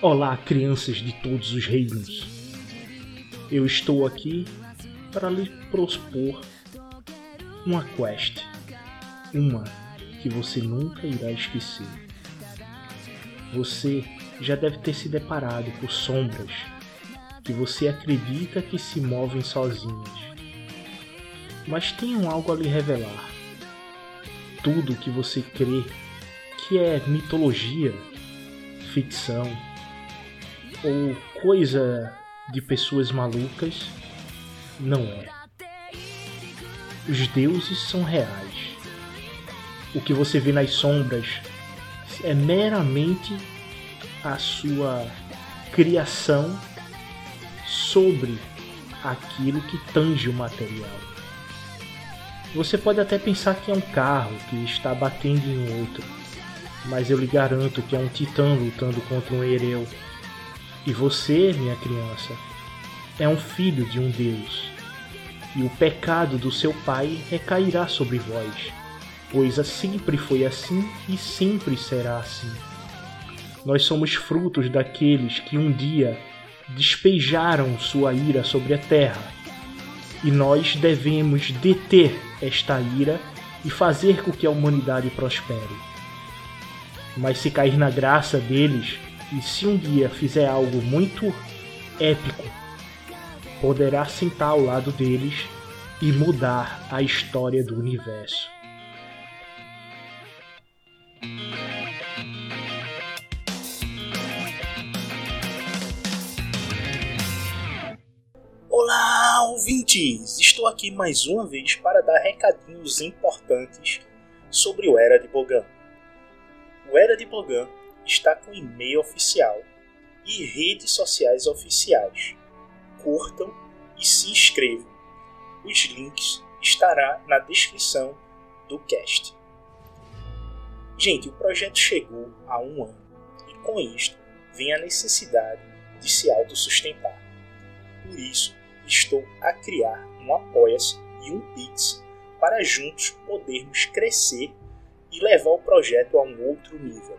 Olá, crianças de todos os reinos. Eu estou aqui para lhe propor uma quest, uma que você nunca irá esquecer. Você já deve ter se deparado com sombras que você acredita que se movem sozinhas, mas tenham algo a lhe revelar. Tudo que você crê que é mitologia, ficção ou coisa de pessoas malucas, não é. Os deuses são reais. O que você vê nas sombras é meramente a sua criação sobre aquilo que tange o material. Você pode até pensar que é um carro que está batendo em outro, mas eu lhe garanto que é um titã lutando contra um hereu. E você, minha criança, é um filho de um Deus, e o pecado do seu pai recairá sobre vós, pois sempre foi assim e sempre será assim. Nós somos frutos daqueles que um dia despejaram sua ira sobre a terra, e nós devemos deter esta ira e fazer com que a humanidade prospere. Mas se cair na graça deles, e se um dia fizer algo muito épico, poderá sentar ao lado deles e mudar a história do universo. Olá, ouvintes! Estou aqui mais uma vez para dar recadinhos importantes sobre o Era de Bogan. O Era de Bogan está com e-mail oficial e redes sociais oficiais. Curtam e se inscrevam. Os links estará na descrição do cast. Gente, o projeto chegou a um ano e com isto vem a necessidade de se autossustentar. Por isso, estou a criar um Apoia-se e um Pix para juntos podermos crescer e levar o projeto a um outro nível.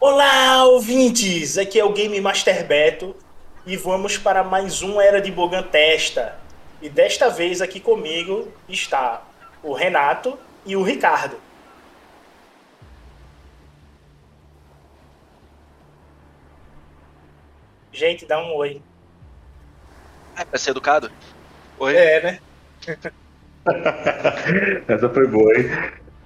Olá, ouvintes! Aqui é o Game Master Beto e vamos para mais um Era de Bogan Testa. E desta vez aqui comigo está o Renato e o Ricardo. Gente, dá um oi. É pra ser educado? Oi. É, né? Essa foi boa, hein?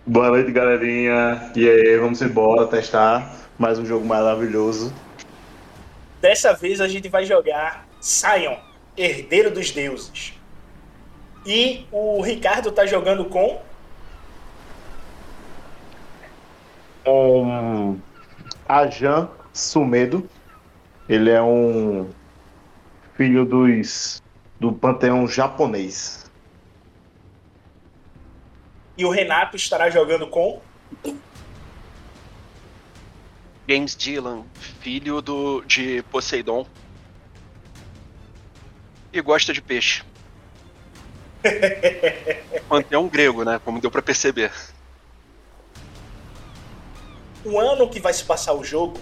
Boa noite, galerinha. E aí, vamos embora testar mais um jogo maravilhoso. Dessa vez a gente vai jogar Sion, Herdeiro dos Deuses. E o Ricardo tá jogando com. Um, Ajan Sumedo. Ele é um filho dos do panteão japonês. E o Renato estará jogando com. James Dylan, filho do, de Poseidon. E gosta de peixe. Panteão grego, né? Como deu pra perceber. O ano que vai se passar o jogo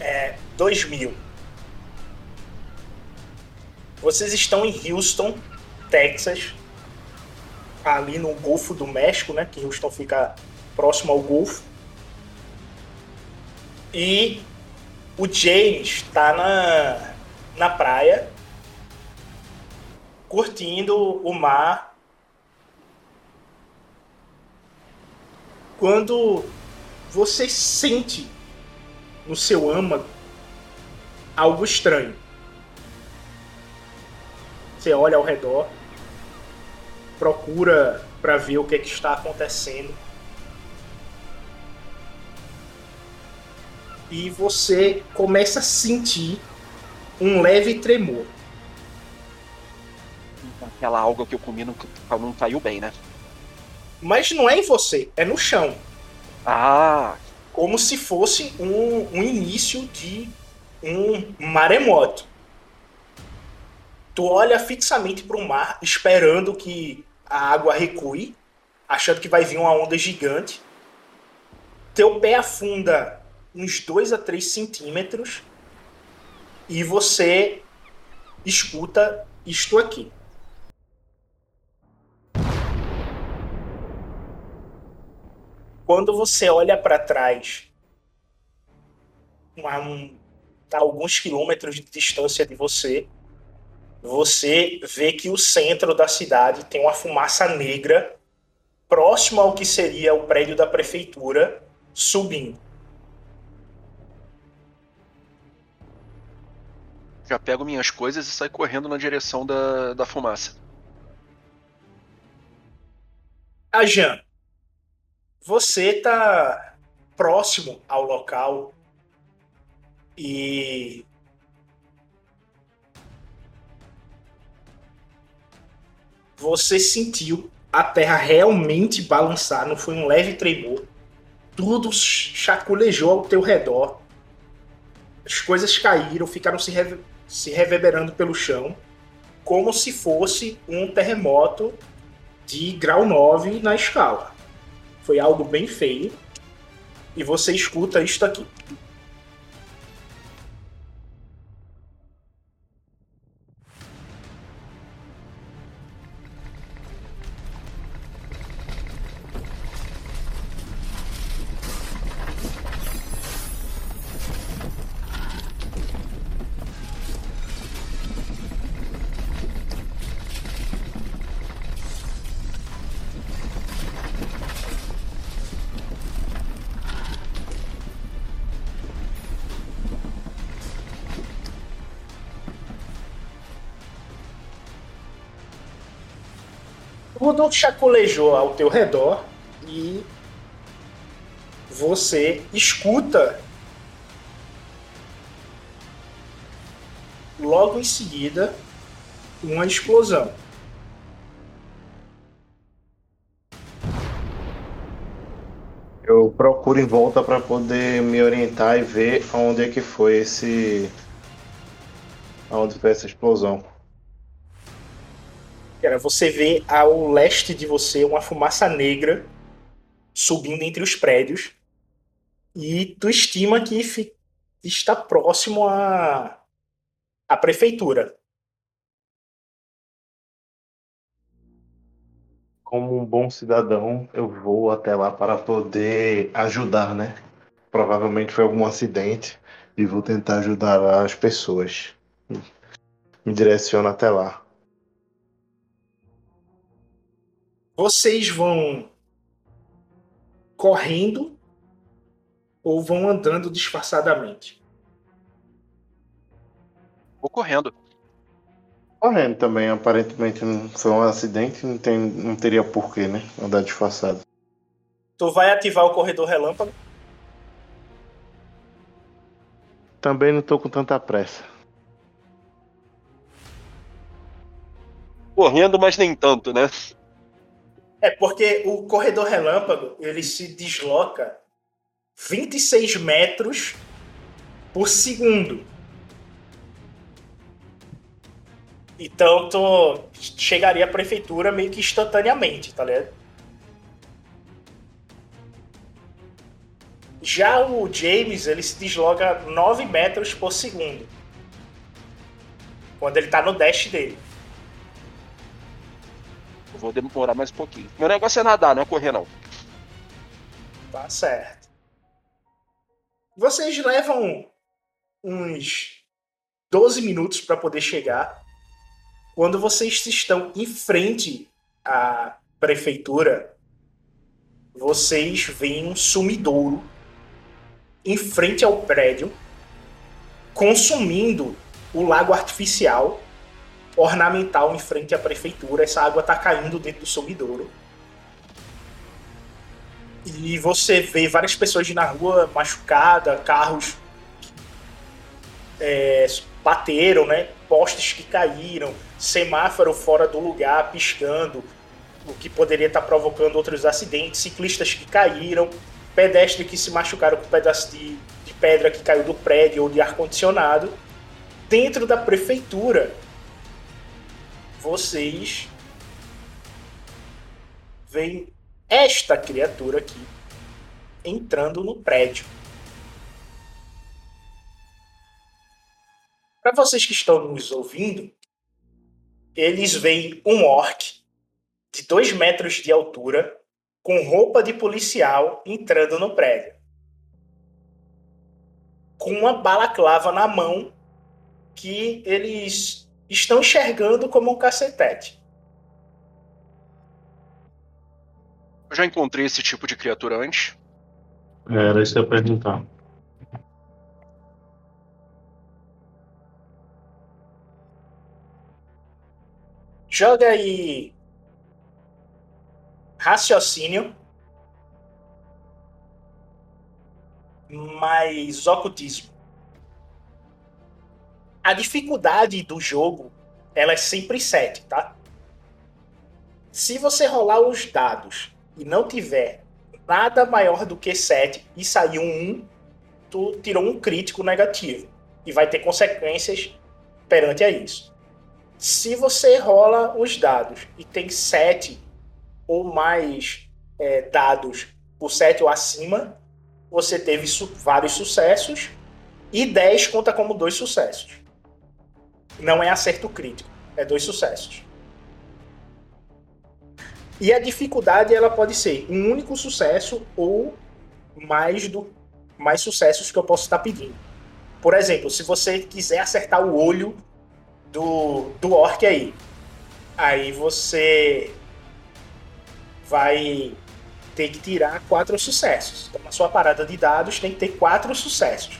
é 2000. Vocês estão em Houston, Texas, ali no Golfo do México, né? Que Houston fica próximo ao Golfo. E o James está na, na praia, curtindo o mar. Quando você sente no seu âmago algo estranho. Você olha ao redor, procura para ver o que, é que está acontecendo. E você começa a sentir um leve tremor. Aquela alga que eu comi não, não caiu bem, né? Mas não é em você, é no chão. Ah! Como se fosse um, um início de um maremoto. Tu olha fixamente para o mar, esperando que a água recue, achando que vai vir uma onda gigante. Teu pé afunda uns 2 a 3 centímetros e você escuta isto aqui. Quando você olha para trás, a, um, a alguns quilômetros de distância de você, você vê que o centro da cidade tem uma fumaça negra próximo ao que seria o prédio da prefeitura subindo. Já pego minhas coisas e saio correndo na direção da, da fumaça. A Jean, você tá próximo ao local e você sentiu a terra realmente balançar, não foi um leve tremor. Tudo chaculejou ao teu redor. As coisas caíram, ficaram se se reverberando pelo chão, como se fosse um terremoto de grau 9 na escala. Foi algo bem feio. E você escuta isto aqui. Tudo chaculejou ao teu redor e você escuta logo em seguida uma explosão. Eu procuro em volta para poder me orientar e ver aonde é que foi esse. aonde foi essa explosão. Cara, você vê ao leste de você uma fumaça negra subindo entre os prédios e tu estima que está próximo à, à prefeitura. Como um bom cidadão, eu vou até lá para poder ajudar, né? Provavelmente foi algum acidente e vou tentar ajudar as pessoas. Me direciono até lá. Vocês vão correndo ou vão andando disfarçadamente? Vou correndo. Correndo também, aparentemente não foi um acidente, não, tem, não teria porquê, né? Andar disfarçado. Tu vai ativar o corredor relâmpago? Também não tô com tanta pressa. Correndo, mas nem tanto, né? É porque o corredor relâmpago ele se desloca 26 metros por segundo. Então tu chegaria à prefeitura meio que instantaneamente, tá ligado? Já o James, ele se desloca 9 metros por segundo. Quando ele tá no dash dele vou demorar mais um pouquinho. Meu negócio é nadar, não é correr, não. Tá certo. Vocês levam uns 12 minutos para poder chegar. Quando vocês estão em frente à prefeitura, vocês veem um sumidouro em frente ao prédio, consumindo o lago artificial ornamental em frente à prefeitura. Essa água está caindo dentro do sumidouro. E você vê várias pessoas na rua machucadas, carros é, bateram, né? Postes que caíram, semáforo fora do lugar piscando, o que poderia estar provocando outros acidentes, ciclistas que caíram, pedestres que se machucaram com um pedaço de, de pedra que caiu do prédio ou de ar-condicionado. Dentro da prefeitura, vocês veem esta criatura aqui entrando no prédio. Para vocês que estão nos ouvindo, eles veem um orc de dois metros de altura com roupa de policial entrando no prédio. Com uma balaclava na mão que eles estão enxergando como um cacetete. Eu já encontrei esse tipo de criatura antes. Era isso que eu ia perguntar. Joga aí raciocínio mais ocultismo. A dificuldade do jogo ela é sempre 7, tá? Se você rolar os dados e não tiver nada maior do que 7 e sair um 1, tu tirou um crítico negativo e vai ter consequências perante a isso. Se você rola os dados e tem 7 ou mais é, dados por 7 ou acima, você teve su vários sucessos e 10 conta como dois sucessos. Não é acerto crítico, é dois sucessos. E a dificuldade ela pode ser um único sucesso ou mais do mais sucessos que eu posso estar pedindo. Por exemplo, se você quiser acertar o olho do, do orc aí, aí você vai ter que tirar quatro sucessos. Então, na sua parada de dados, tem que ter quatro sucessos.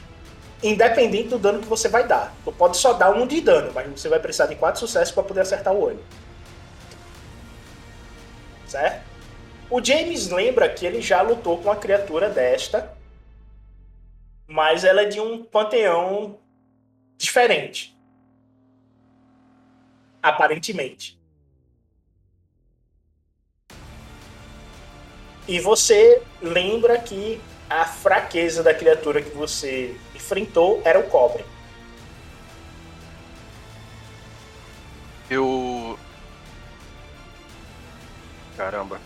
Independente do dano que você vai dar. Tu pode só dar um de dano, mas você vai precisar de quatro sucessos para poder acertar o olho. Certo? O James lembra que ele já lutou com uma criatura desta, mas ela é de um panteão diferente. Aparentemente. E você lembra que a fraqueza da criatura que você enfrentou era o cobre. Eu. Caramba.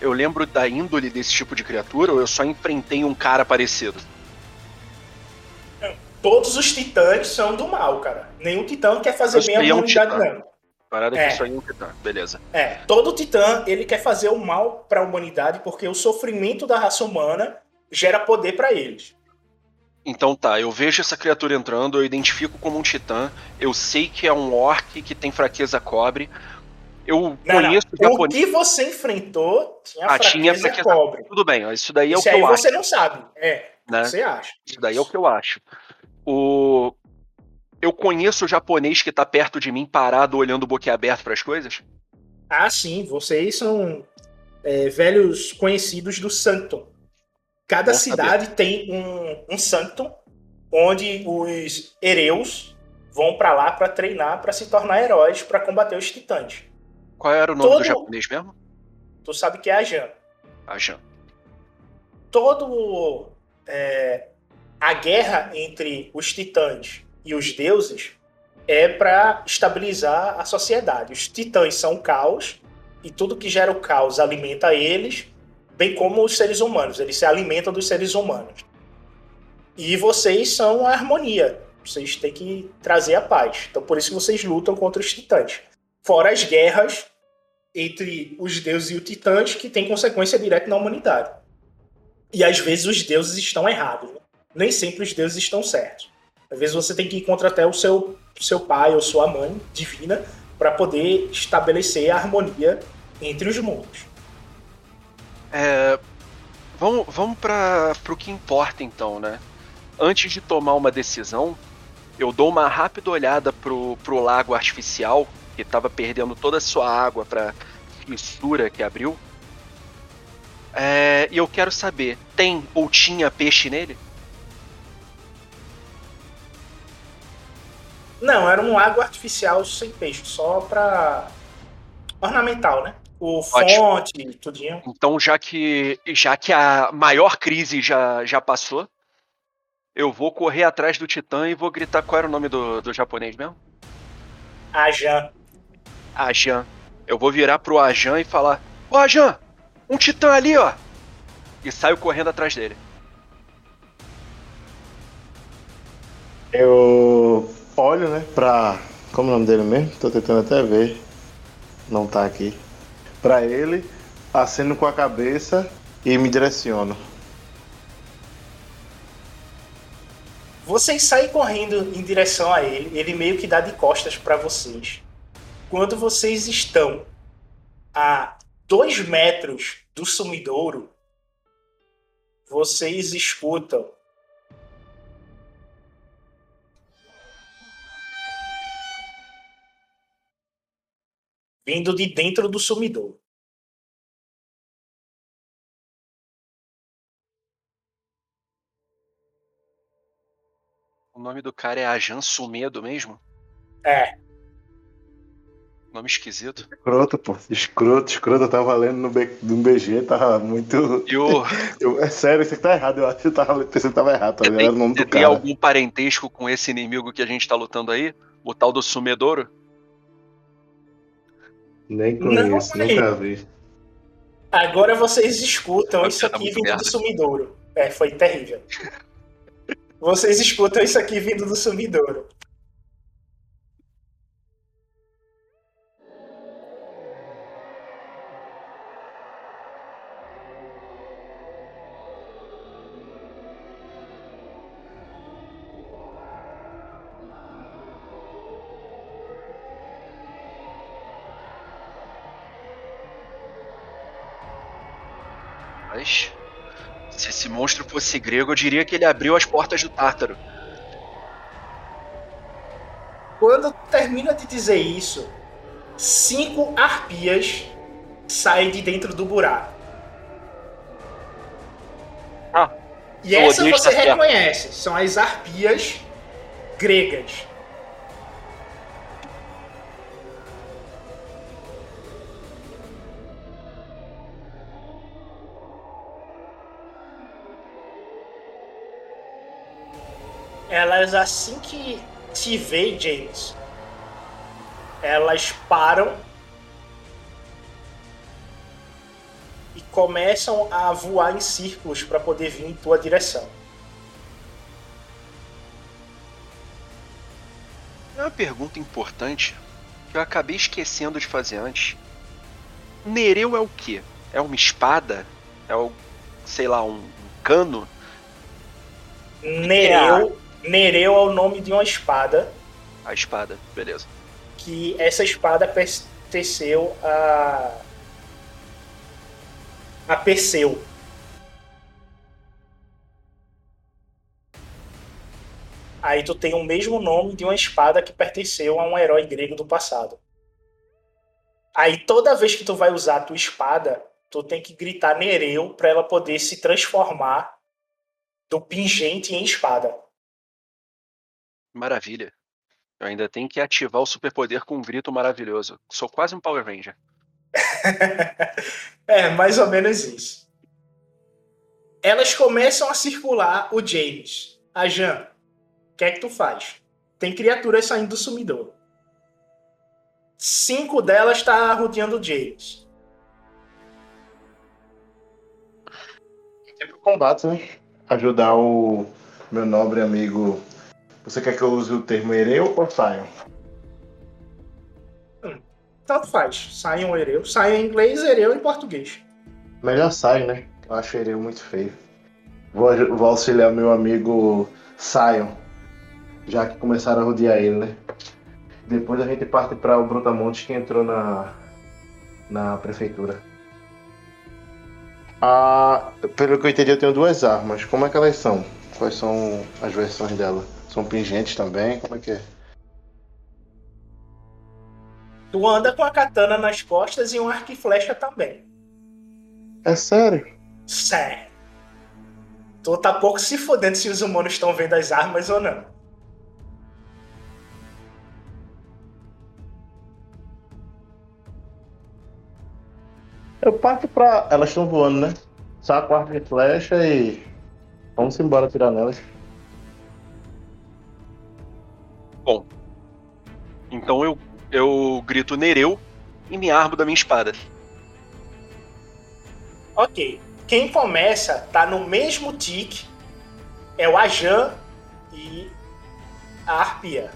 Eu lembro da índole desse tipo de criatura ou eu só enfrentei um cara parecido? Todos os titãs são do mal, cara. Nenhum titã quer fazer bem a é um humanidade, titã. não. Parada É. que só ia um titã. Beleza. É, todo titã ele quer fazer o mal para a humanidade porque o sofrimento da raça humana gera poder para eles. Então tá, eu vejo essa criatura entrando, eu identifico como um titã, eu sei que é um orc que tem fraqueza cobre. Eu Não, conheço não. O que você enfrentou tinha Ah, fraqueza, tinha fraqueza cobre. Tudo bem, isso daí é Isso o que aí eu você acho. não sabe. É, Né? você acha. Isso daí é o que eu acho. O... Eu conheço o japonês que tá perto de mim, parado, olhando boquiaberto para as coisas? Ah, sim, vocês são é, velhos conhecidos do Sanctum. Cada cidade tem um, um Sanctum onde os Ereus vão para lá para treinar, para se tornar heróis, para combater os titãs. Qual era o nome Todo- do japonês mesmo? Tu sabe que é a Jan. A Jan. todo é, a guerra entre os titãs e os deuses é para estabilizar a sociedade. Os titãs são o caos e tudo que gera o caos alimenta eles, bem como os seres humanos. Eles se alimentam dos seres humanos. E vocês são a harmonia. Vocês têm que trazer a paz. Então por isso vocês lutam contra os titãs. Fora as guerras entre os deuses e os titãs que têm consequência direta na humanidade. E às vezes os deuses estão errados. né? Nem sempre os deuses estão certos. Às vezes você tem que ir contra até o seu, seu pai ou sua mãe divina para poder estabelecer a harmonia entre os mundos. É, vamos vamos para o que importa então, né? Antes de tomar uma decisão, eu dou uma rápida olhada pro, pro lago artificial, que estava perdendo toda a sua água para fissura que abriu. É, e eu quero saber, tem ou tinha peixe nele? Não, era um lago artificial sem peixe, só pra. ornamental, né? O fonte, tudinho. Então, já que, já que a maior crise já, já passou, eu vou correr atrás do Titã e vou gritar qual era o nome do, do japonês mesmo? Ajan. Ajan. Eu vou virar pro Ajan e falar: Ô Ajan, um Titã ali, ó! E saio correndo atrás dele. Eu olho, né, pra. Como é o nome dele mesmo? Tô tentando até ver. Não tá aqui. Pra ele, aceno com a cabeça e me direciono. Vocês saem correndo em direção a ele, ele meio que dá de costas para vocês. Quando vocês estão a dois metros do sumidouro, vocês escutam vindo de dentro do sumidor. O nome do cara é Ajan Sumedo mesmo? É. Nome esquisito. Escroto, pô. Escroto, escroto. Eu tava lendo no, B, no BG, tava muito. E o... Eu, é sério, isso aqui tá errado. Eu acho que eu tava que tava errado, tá? Era o nome do tem cara. algum parentesco com esse inimigo que a gente tá lutando aí? O tal do Sumedouro? Nem conheço, Não, nunca vi. Agora vocês escutam isso ser aqui vindo merda. do sumidouro. É, foi terrível. Vocês escutam isso aqui vindo do sumidouro. Fosse grego, eu diria que ele abriu as portas do Tártaro. Quando termina de dizer isso, cinco arpias saem de dentro do buraco. Ah, E essa você reconhece, são as arpias gregas. Elas assim que te veem, James, elas param e começam a voar em círculos para poder vir em tua direção. É uma pergunta importante que eu acabei esquecendo de fazer antes. Nereu é o quê? É uma espada? É o, sei lá, um cano? Nereu, Nereu é o nome de uma espada A espada, beleza. que essa espada pertenceu a a Perseu. Aí tu tem o mesmo nome de uma espada que pertenceu a um herói grego do passado. Aí toda vez que tu vai usar a tua espada, tu tem que gritar Nereu para ela poder se transformar do pingente em espada. Maravilha. Eu ainda tenho que ativar o superpoder com um grito maravilhoso. Sou quase um Power Ranger. é, mais ou menos isso. Elas começam a circular o James. A Jan, o que é que tu faz? Tem criaturas saindo do sumidor. Cinco delas tá rodeando o James. Ir pro combate, né? Ajudar o meu nobre amigo. Você quer que eu use o termo hereu ou Sion? Tanto faz. Sai um hereu. Sai em inglês, hereu em português. Melhor Sion, né? Eu acho hereu muito feio. Vou, vou auxiliar meu amigo Sion. Já que começaram a rodear ele, né? Depois a gente parte para o Brutamontes que entrou na, na prefeitura. Ah, pelo que eu entendi, eu tenho duas armas. Como é que elas são? Quais são as versões dela? São pingentes também? Como é que é? Tu anda com a katana nas costas e um arco e flecha também. É sério? Sério. Tu tá pouco se fodendo se os humanos estão vendo as armas ou não. Eu parto pra. Elas estão voando, né? Saco arco e flecha e. Vamos embora tirar nelas. Bom. Então eu, eu grito Nereu e me armo da minha espada. Ok. Quem começa tá no mesmo tique é o Ajan e a Arpia.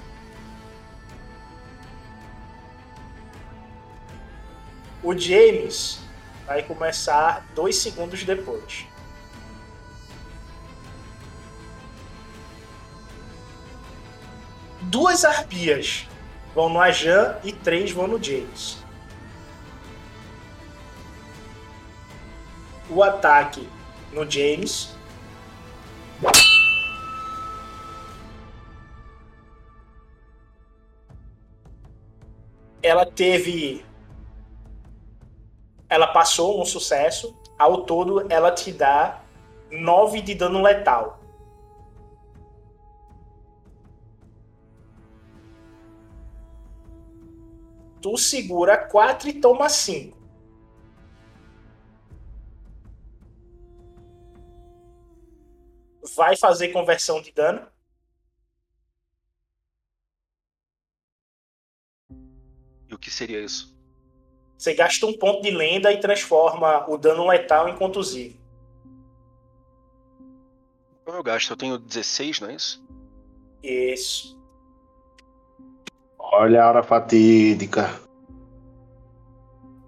O James vai começar dois segundos depois. Duas arpias vão no Ajan e três vão no James. O ataque no James. Ela teve ela passou um sucesso. Ao todo, ela te dá 9 de dano letal. Tu segura 4 e toma 5. Vai fazer conversão de dano? E o que seria isso? Você gasta um ponto de lenda e transforma o dano letal em contusível. Como eu gasto? Eu tenho 16, não é isso? Isso. Olha a hora fatídica.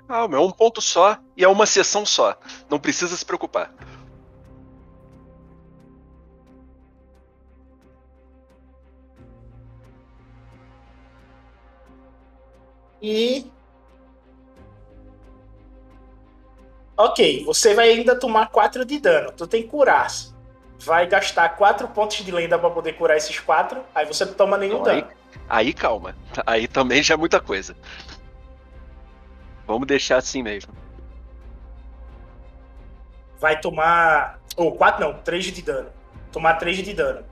Ah, o meu é um ponto só e é uma sessão só. Não precisa se preocupar. E Ok, você vai ainda tomar 4 de dano. Tu tem curar. Vai gastar 4 pontos de lenda para poder curar esses 4. Aí você não toma nenhum dano. Aí calma. Aí também já é muita coisa. Vamos deixar assim mesmo. Vai tomar. Ou 4 não, 3 de dano. Tomar 3 de dano.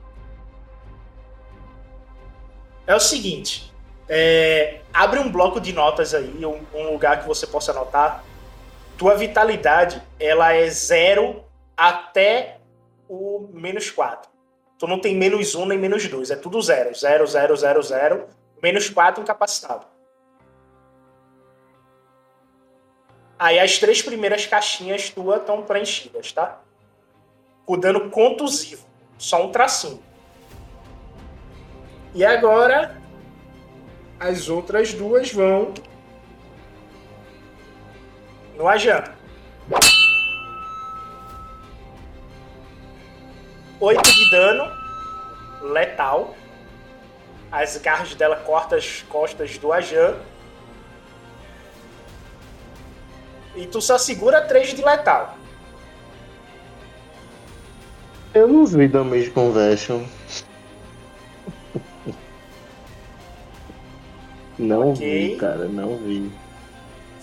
É o seguinte. é, abre um bloco de notas aí, um, um lugar que você possa anotar. Tua vitalidade, ela é zero até o menos 4. Tu não tem menos 1 nem menos 2, é tudo zero. Zero, zero, zero, zero. Menos 4 incapacitado. Aí as três primeiras caixinhas tuas estão preenchidas, tá? Com dano contusivo. Só um tracinho. E agora as outras duas vão no Ajan. 8 de dano letal. As garras dela cortam as costas do Ajan. E tu só segura 3 de letal. Eu não vi Damage Conversion. Não Ok. vi, cara, não vi.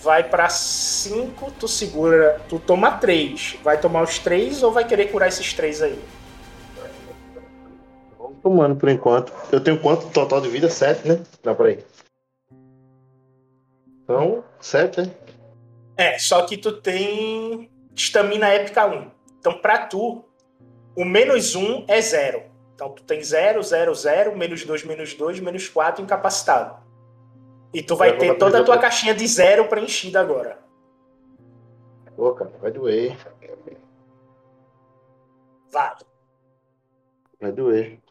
Vai pra 5, tu segura. Tu toma 3. Vai tomar os 3 ou vai querer curar esses 3 aí? Tomando por enquanto. Eu tenho quanto total de vida? 7, né? Não, peraí. Então, 7, né? É, só que tu tem estamina épica 1. Então, pra tu, o menos 1 é 0. Então, tu tem 0, 0, 0, menos 2, menos 2, menos 4 incapacitado. E tu vai Eu ter toda a tua outro. caixinha de 0 preenchida agora. Pô, cara, vai doer. Vai. Vai doer.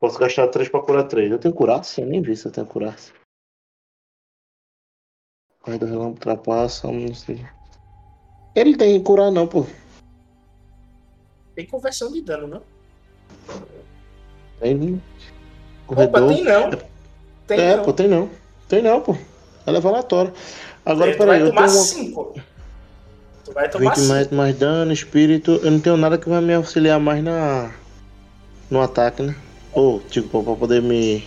Posso gastar 3 pra curar 3. Eu tenho curaça? Eu nem vi se eu tenho curaça. Pai do relâmpago ultrapassa, não sei. Ele tem curar não, pô. Tem conversão de dano, não? Tem. Opa, Corredor. tem não. Tem é, não. pô, tem não. Tem não, pô. Ela é aleatório. Agora, tu peraí, vai eu tomar tenho uma... 5. Tu vai tomar 20 mais, 5. mais dano, espírito. Eu não tenho nada que vai me auxiliar mais na. No ataque, né? Ou, tipo, pra poder me.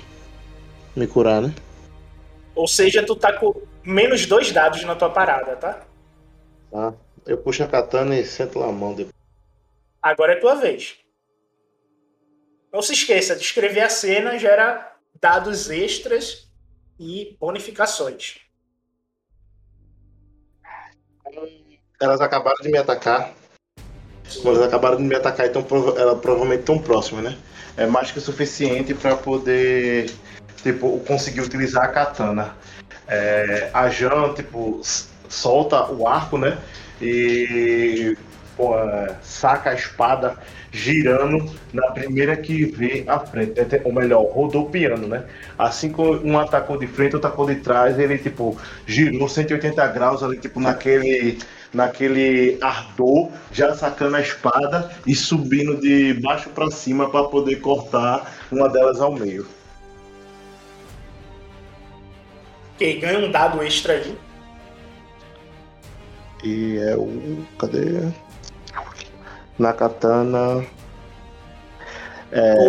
Me curar, né? Ou seja, tu tá com menos 2 dados na tua parada, tá? Tá. Eu puxo a katana e sento lá a mão depois. Agora é tua vez. Não se esqueça de escrever a cena, gera dados extras e bonificações. elas acabaram de me atacar. Elas acabaram de me atacar, então prova- elas provavelmente estão próximas, né? É mais que o suficiente pra poder, tipo, conseguir utilizar a katana. É, a Jan, tipo, solta o arco, né? E pô, é, saca a espada girando na primeira que vê à frente. É, Ou melhor, rodopiando, né? Assim que um atacou de frente, outro atacou de trás, ele, tipo, girou 180 graus ali, tipo, naquele, naquele ardor, já sacando a espada e subindo de baixo pra cima para poder cortar uma delas ao meio. Ok, ganha um dado extra aí. E é o. Cadê? Na katana.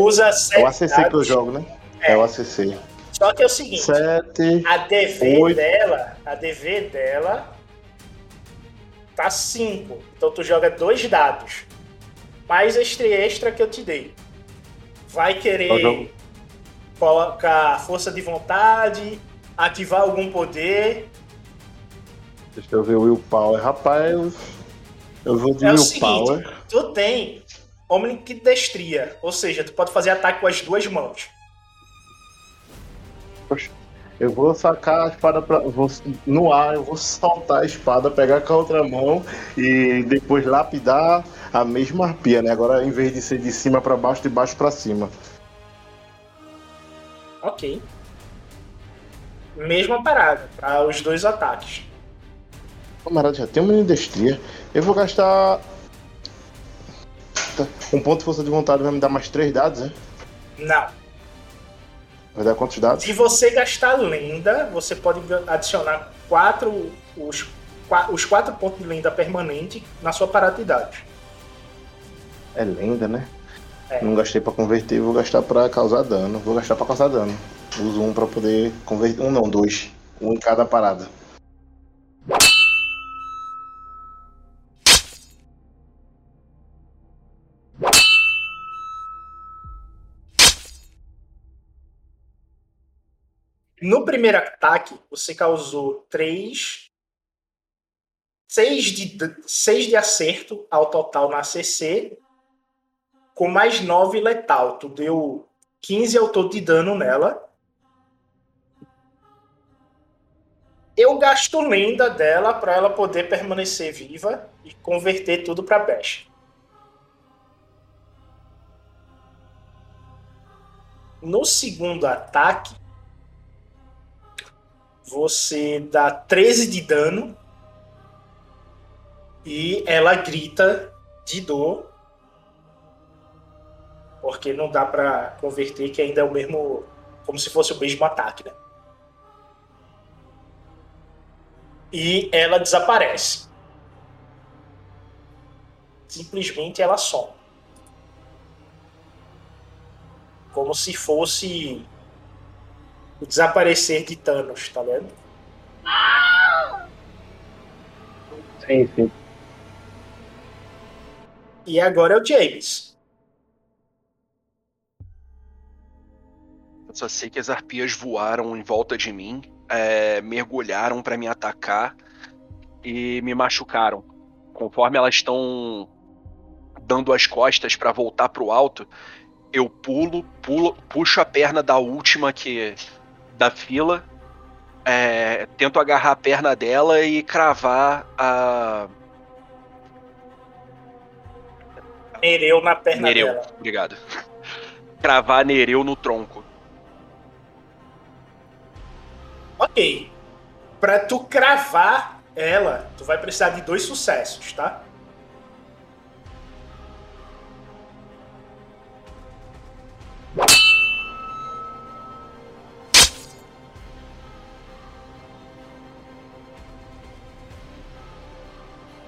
Usa É sete o ACC que eu dados. jogo, né? É, o ACC. Só que é o seguinte, 7. a DV Oito. dela, a DV dela tá 5. Então tu joga dois dados. Mais extra extra que eu te dei. Vai querer colocar força de vontade, ativar algum poder. Deixa eu ver o Willpower. Rapaz, eu, vou de É o Willpower. seguinte, tu tem Omniquidestria, ou seja, tu pode fazer ataque com as duas mãos. Eu vou sacar a espada pra. Vou, no ar, eu vou soltar a espada, pegar com a outra mão e depois lapidar a mesma arpia, né? Agora, em vez de ser de cima pra baixo, de baixo pra cima. Ok. Mesma parada para os dois ataques. Camarada, já tem uma indestria. Eu vou gastar. Um ponto de força de vontade vai me dar mais três dados, né? Não. Vai dar quantos dados? Se você gastar lenda, você pode adicionar quatro, os, os quatro pontos de lenda permanente na sua parada de dados. É lenda, né? É. Não gastei pra converter, vou gastar pra causar dano. Vou gastar pra causar dano. Uso um pra poder converter. Um não, dois. Um em cada parada. No primeiro ataque, você causou 3. 6 de, d- seis de acerto ao total na CC, com mais 9 letal. Tu deu 15 ao todo de dano nela. Eu gasto lenda dela para ela poder permanecer viva e converter tudo para peste. No segundo ataque, você dá 13 de dano e ela grita de dor. Porque não dá pra converter que ainda é o mesmo. Como se fosse o mesmo ataque, né? E ela desaparece. Simplesmente ela some. Como se fosse o desaparecer de Thanos, tá vendo? Sim, sim. E agora é o James. Eu só sei que as arpias voaram em volta de mim, é, mergulharam pra me atacar e me machucaram. Conforme elas estão dando as costas pra voltar pro alto, eu pulo, pulo, puxo a perna da última que da fila, é, tento agarrar a perna dela e cravar a Nereu na perna Nereu. dela. Obrigado. Cravar Nereu no tronco. Ok. Pra tu cravar ela, tu vai precisar de dois sucessos, tá?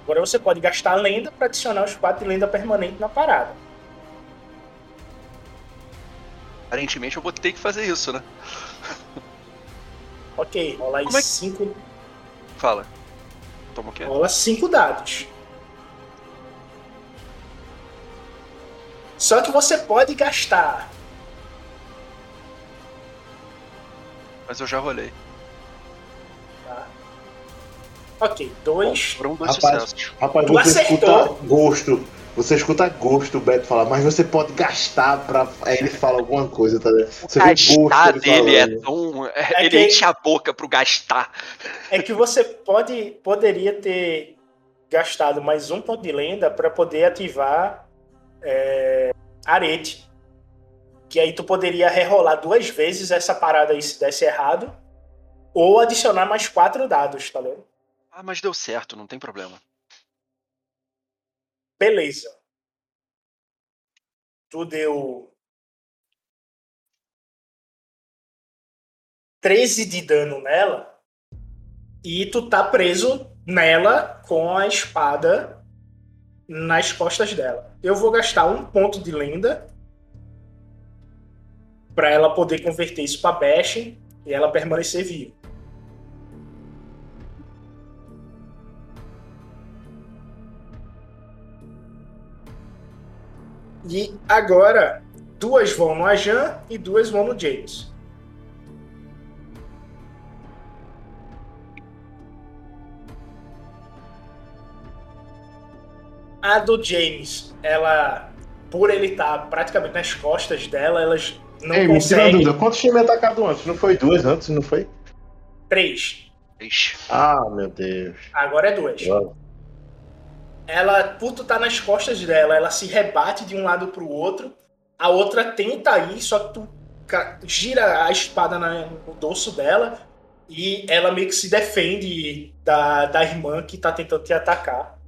Agora você pode gastar lenda para adicionar os quatro de lenda permanente na parada. Aparentemente eu vou ter que fazer isso, né? Ok, rola aí Como é que- cinco, Fala. Toma o quê? rola cinco dados. Só que você pode gastar Mas eu já rolei. Ok, dois. Foram dois Rapaz, sucessos. Rapaz, Tu você acertou. escuta gosto. Você escuta gosto, o Beto fala, mas você pode gastar pra. Aí ele fala alguma coisa, tá ligado? Você gastar gosto dele é tão. É ele que- enche a boca pro gastar. É que você pode poderia ter gastado mais um ponto de lenda para poder ativar é, arete. Que aí tu poderia rerolar duas vezes essa parada aí se desse errado. Ou adicionar mais quatro dados, tá ligado? Ah, mas deu certo, não tem problema. Beleza. Tu deu 13 de dano nela. E tu tá preso nela com a espada nas costas dela. Eu vou gastar um ponto de lenda pra ela poder converter isso pra Bash e ela permanecer viva. E agora, duas vão no Ajan e duas vão no James. A do James, ela, por ele estar praticamente nas costas dela, elas não Ei, me tira conseguem. dúvida. Quantos times atacaram antes? Não foi duas antes, não foi? Três. Ixi, Ah, meu Deus. Agora é duas. Ela, tu tá nas costas dela, ela se rebate de um lado pro outro. A outra tenta ir, só que tu gira a espada no dorso dela e ela meio que se defende da, da irmã que tá tentando te atacar.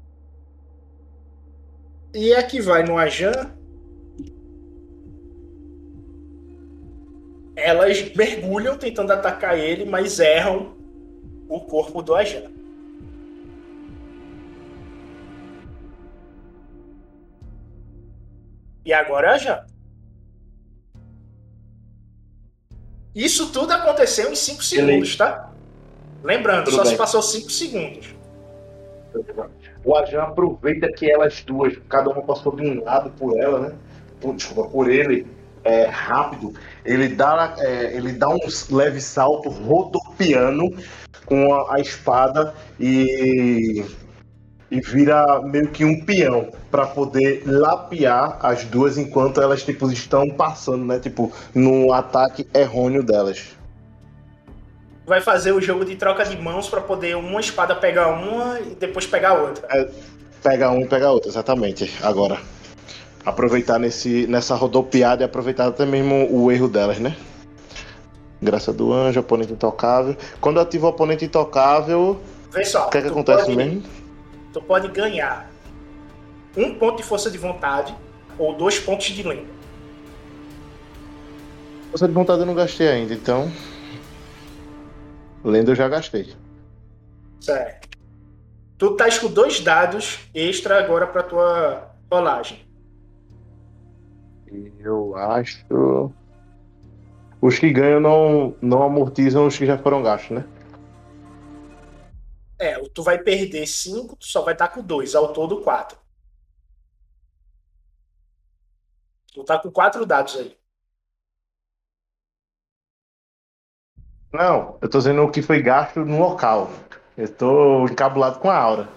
E aqui vai no Ajan. Elas mergulham tentando atacar ele, mas erram o corpo do Ajan. E agora é a Jan. Isso tudo aconteceu em 5 segundos, tá? Lembrando, Tudo só se bem. passou 5 segundos. O Ajan aproveita que elas duas, cada uma passou de um lado por ela, né? Por, desculpa, por ele, é, rápido. Ele dá, é, ele dá um leve salto rodopiando com a, a espada e, e vira meio que um peão para poder lapear as duas enquanto elas tipo, estão passando, né? Tipo, no ataque errôneo delas. Vai fazer o jogo de troca de mãos pra poder uma espada pegar uma e depois pegar a outra. Pega um e pega outro, exatamente. Agora. Aproveitar nesse, nessa rodopiada e aproveitar até mesmo o erro delas, né? Graça do anjo, oponente intocável. Quando ativa o oponente intocável, o que é que acontece pode- mesmo? Tu pode ganhar um ponto de força de vontade ou dois pontos de lenda. Força de vontade eu não gastei ainda, então. Lenda eu já gastei. Certo. Tu tá com dois dados extra agora pra tua rolagem. Eu acho. Os que ganham não, não amortizam os que já foram gastos, né? Tu vai perder 5, tu só vai estar com 2, ao todo 4. Tu tá com 4 dados aí. Não, eu tô dizendo o que foi gasto no local. Eu tô encabulado com a aura.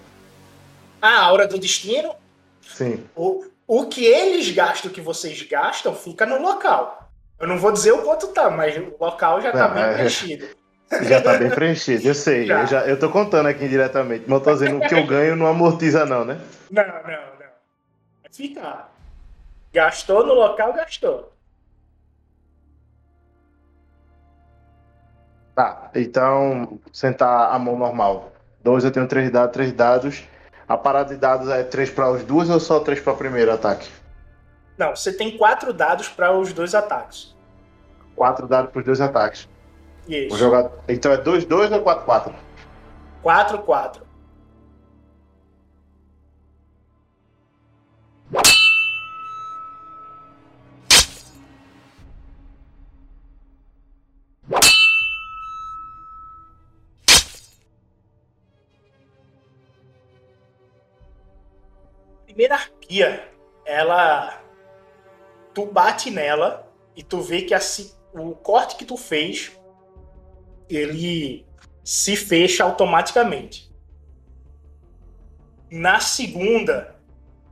A aura do destino, Sim. o, o que eles gastam, o que vocês gastam, fica no local. Eu não vou dizer o quanto tá, mas o local já tá Não, bem é- preenchido. Já tá bem preenchido, eu sei. Já. Eu, já, eu tô contando aqui indiretamente, mas eu tô dizendo o que eu ganho não amortiza, não, né? Não, não, não. Vai ficar. Gastou no local, gastou. Tá, então sentar a mão normal. Dois, eu tenho três dados, três dados. A parada de dados é três para os duas ou só três para o primeiro ataque? Não, você tem 4 dados para os dois ataques. Quatro dados para os dois ataques. Isso. jogar. Então é dois, dois ou quatro, quatro? 4, 4. Primeira arpia, ela. Tu bate nela e tu vê que assim, o corte que tu fez ele se fecha automaticamente. Na segunda,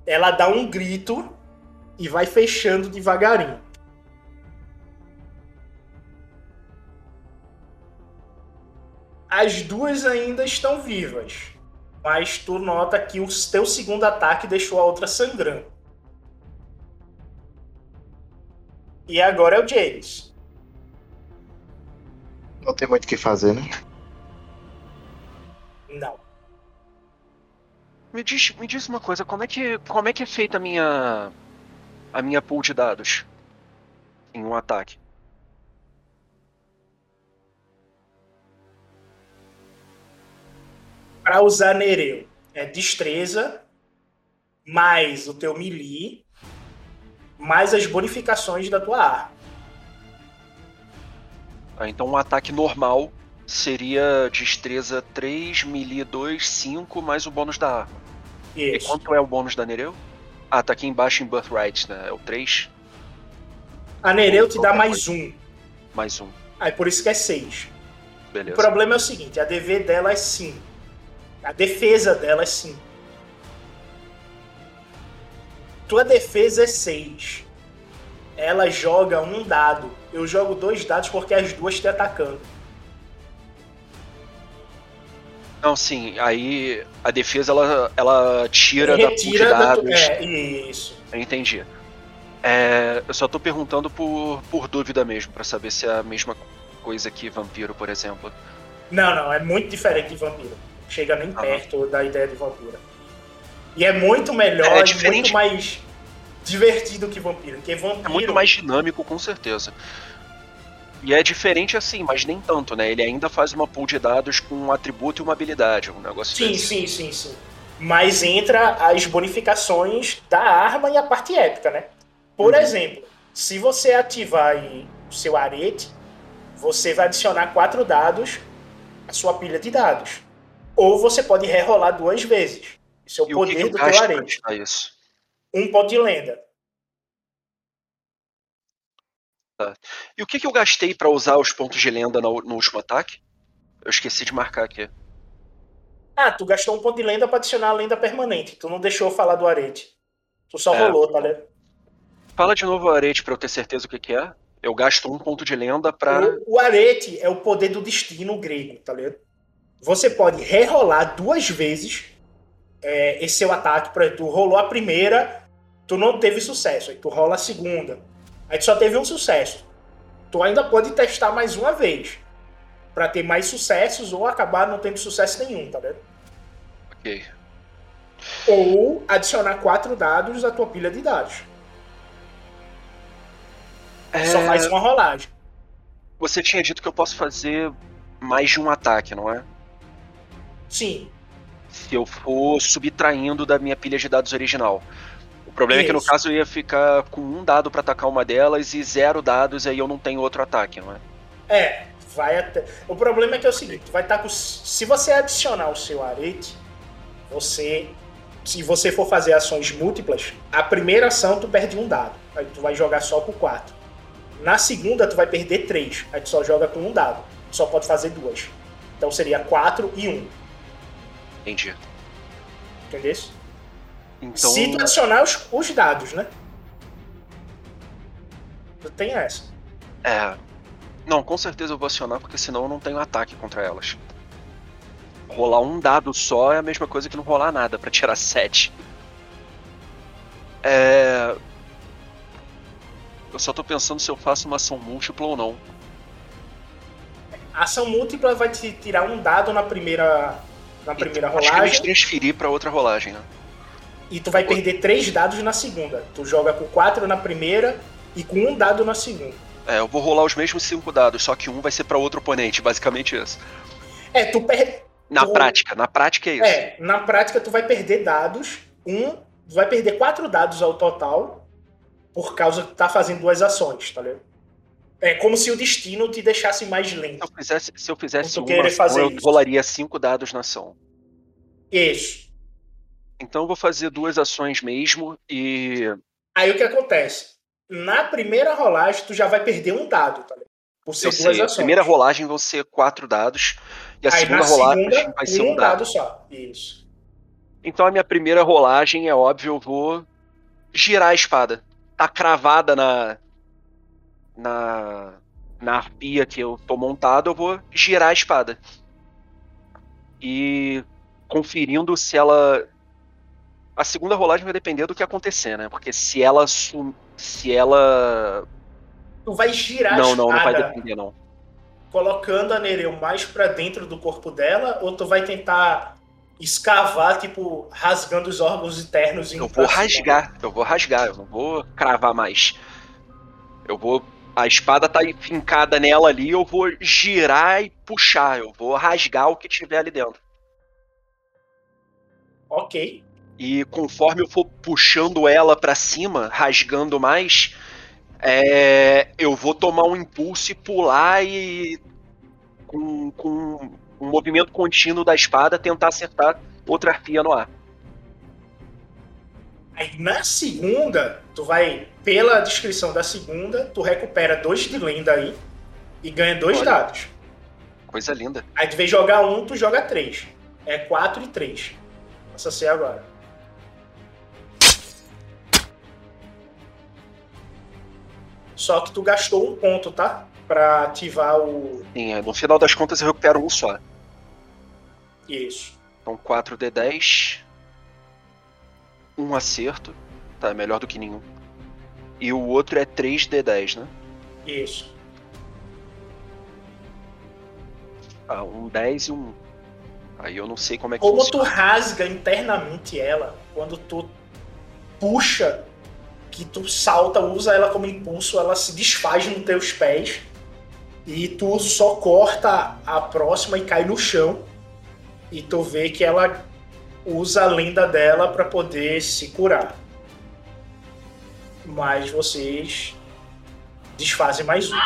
ela dá um grito e vai fechando devagarinho. As duas ainda estão vivas, mas tu nota que o teu segundo ataque deixou a outra sangrando. E agora é o James. Não tem muito o que fazer, né? Não. Me diz, me diz uma coisa, como é que, como é que é feita a minha a minha pool de dados em um ataque? Para usar Nereu, é destreza mais o teu melee mais as bonificações da tua arma. Ah, então um ataque normal seria destreza 3, melee 2, 5, mais o bônus da arma. E Isso. quanto é o bônus da Nereu? Ah, tá aqui embaixo em Birthright, né? É o 3, A Nereu te dá mais um. mais um. Aí por isso que é 6. O Beleza. problema é o seguinte, a DV dela é 5. A defesa dela é 5. Tua defesa é 6. Ela joga um dado. Eu jogo dois dados porque as duas te atacando. Não, sim, aí a defesa ela, ela tira da pool de Retira da tu... dados. É, isso. Entendi. É, eu só tô perguntando por, por dúvida mesmo, pra saber se é a mesma coisa que vampiro, por exemplo. Não, não, é muito diferente de vampiro. Chega nem perto da ideia de vampiro. E é muito melhor, É e diferente. muito mais divertido que vampiro. Porque vampiro. É muito mais dinâmico, com certeza. E é diferente assim, mas nem tanto, né? Ele ainda faz uma pool de dados com um atributo e uma habilidade, um negócio Sim, desse. sim, sim, sim. Mas entra as bonificações da arma e a parte épica, né? Por Uhum. exemplo, se você ativar o seu arete, você vai adicionar quatro dados à sua pilha de dados. Ou você pode rerolar duas vezes. Isso é o E o que, poder que eu do teu arete. isso? Um ponto de lenda. E o que, que eu gastei pra usar os pontos de lenda no, no último ataque? Eu esqueci de marcar aqui. Ah, tu gastou um ponto de lenda pra adicionar a lenda permanente. Tu não deixou eu falar do arete. Tu só É. rolou, tá ligado? Fala de novo o arete pra eu ter certeza o que, que é. Eu gasto um ponto de lenda pra. O, o arete é o poder do destino grego, tá ligado? Você pode rerolar duas vezes é, esse seu ataque. Por exemplo, tu rolou a primeira, tu não teve sucesso. Aí tu rola a segunda. Aí tu só teve um sucesso. Tu ainda pode testar mais uma vez. Pra ter mais sucessos ou acabar não tendo sucesso nenhum, tá ligado? Ok. Ou adicionar quatro dados à tua pilha de dados. Só É, faz uma rolagem. Você tinha dito que eu posso fazer mais de um ataque, não é? Sim. Se eu for subtraindo da minha pilha de dados original. O problema é que no caso eu ia ficar com um dado pra atacar uma delas e zero dados, e aí eu não tenho outro ataque, não é? É, vai até. O problema é que é o seguinte, vai estar com. Se você adicionar o seu arete, você. Se você for fazer ações múltiplas, a primeira ação tu perde um dado. Aí tu vai jogar só com quatro. Na segunda, tu vai perder três. Aí tu só joga com um dado. Tu só pode fazer duas. Então seria quatro e um. Entendi. Entendeu? Então. Se tu adicionar os, os dados, né? Tu tem essa. É. Não, com certeza eu vou acionar, porque senão eu não tenho ataque contra elas. Rolar um dado só é a mesma coisa que não rolar nada pra tirar sete. É. Eu só tô pensando se eu faço uma ação múltipla ou não. A ação múltipla vai te tirar um dado na primeira. Na primeira Acho que rolagem. eles transferir pra outra rolagem, né? E tu vai perder três dados na segunda. Tu joga com quatro na primeira e com um dado na segunda. É, eu vou rolar os mesmos cinco dados, só que um vai ser pra outro oponente, basicamente isso. É, tu perde. Na Tu- prática, na prática é isso. É, na prática tu vai perder dados. Um. Tu vai perder quatro dados ao total. Por causa que tu tá fazendo duas ações, tá ligado? É como se o destino te deixasse mais Se lento. eu fizesse, se eu fizesse uma fazer eu isso. rolaria cinco dados na ação. Isso. Então eu vou fazer duas ações mesmo e. Aí o que acontece? Na primeira rolagem, tu já vai perder um dado, tá ligado? Por ser Eu duas sei, a ações. primeira rolagem vão ser quatro dados e a Aí segunda rolagem segunda, vai ser um um dado. dado só. Isso. Então a minha primeira rolagem é óbvio, eu vou girar a espada. Tá cravada na na na arpia que eu tô montado, eu vou girar a espada. E conferindo se ela a segunda rolagem vai depender do que acontecer, né? Porque se ela sum... se ela Tu vai girar não, a não, espada não vai depender não. colocando a Nereu mais pra dentro do corpo dela, ou tu vai tentar escavar, tipo, rasgando os órgãos internos Eu vou rasgar, eu vou rasgar, eu não vou cravar mais. Eu vou. A espada tá fincada nela ali, eu vou girar e puxar, eu vou rasgar o que tiver ali dentro. Ok. E conforme eu for puxando ela pra cima, rasgando mais, é, eu vou tomar um impulso e pular e. Com, com um movimento contínuo da espada, tentar acertar outra arpia no ar. Aí na segunda, tu vai, pela descrição da segunda, tu recupera dois de lenda aí e ganha dois Olha. dados. Coisa linda. Aí tu vez de jogar um, tu joga três. É quatro e três. Passa a ser agora. Só que tu gastou um ponto, tá? Pra ativar o. Sim, é, no final das contas eu recupero um só. Isso. Então 4d10. Um acerto. Tá, melhor do que nenhum. E o outro é 3d10, né? Isso. Ah, um 10 e um. Aí eu não sei como é que Como tu funciona. rasga internamente ela, quando tu puxa, que tu salta, usa ela como impulso, ela se desfaz nos teus pés e tu só corta a próxima e cai no chão. E tu vê que ela usa a lenda dela para poder se curar. Mas vocês desfazem mais um.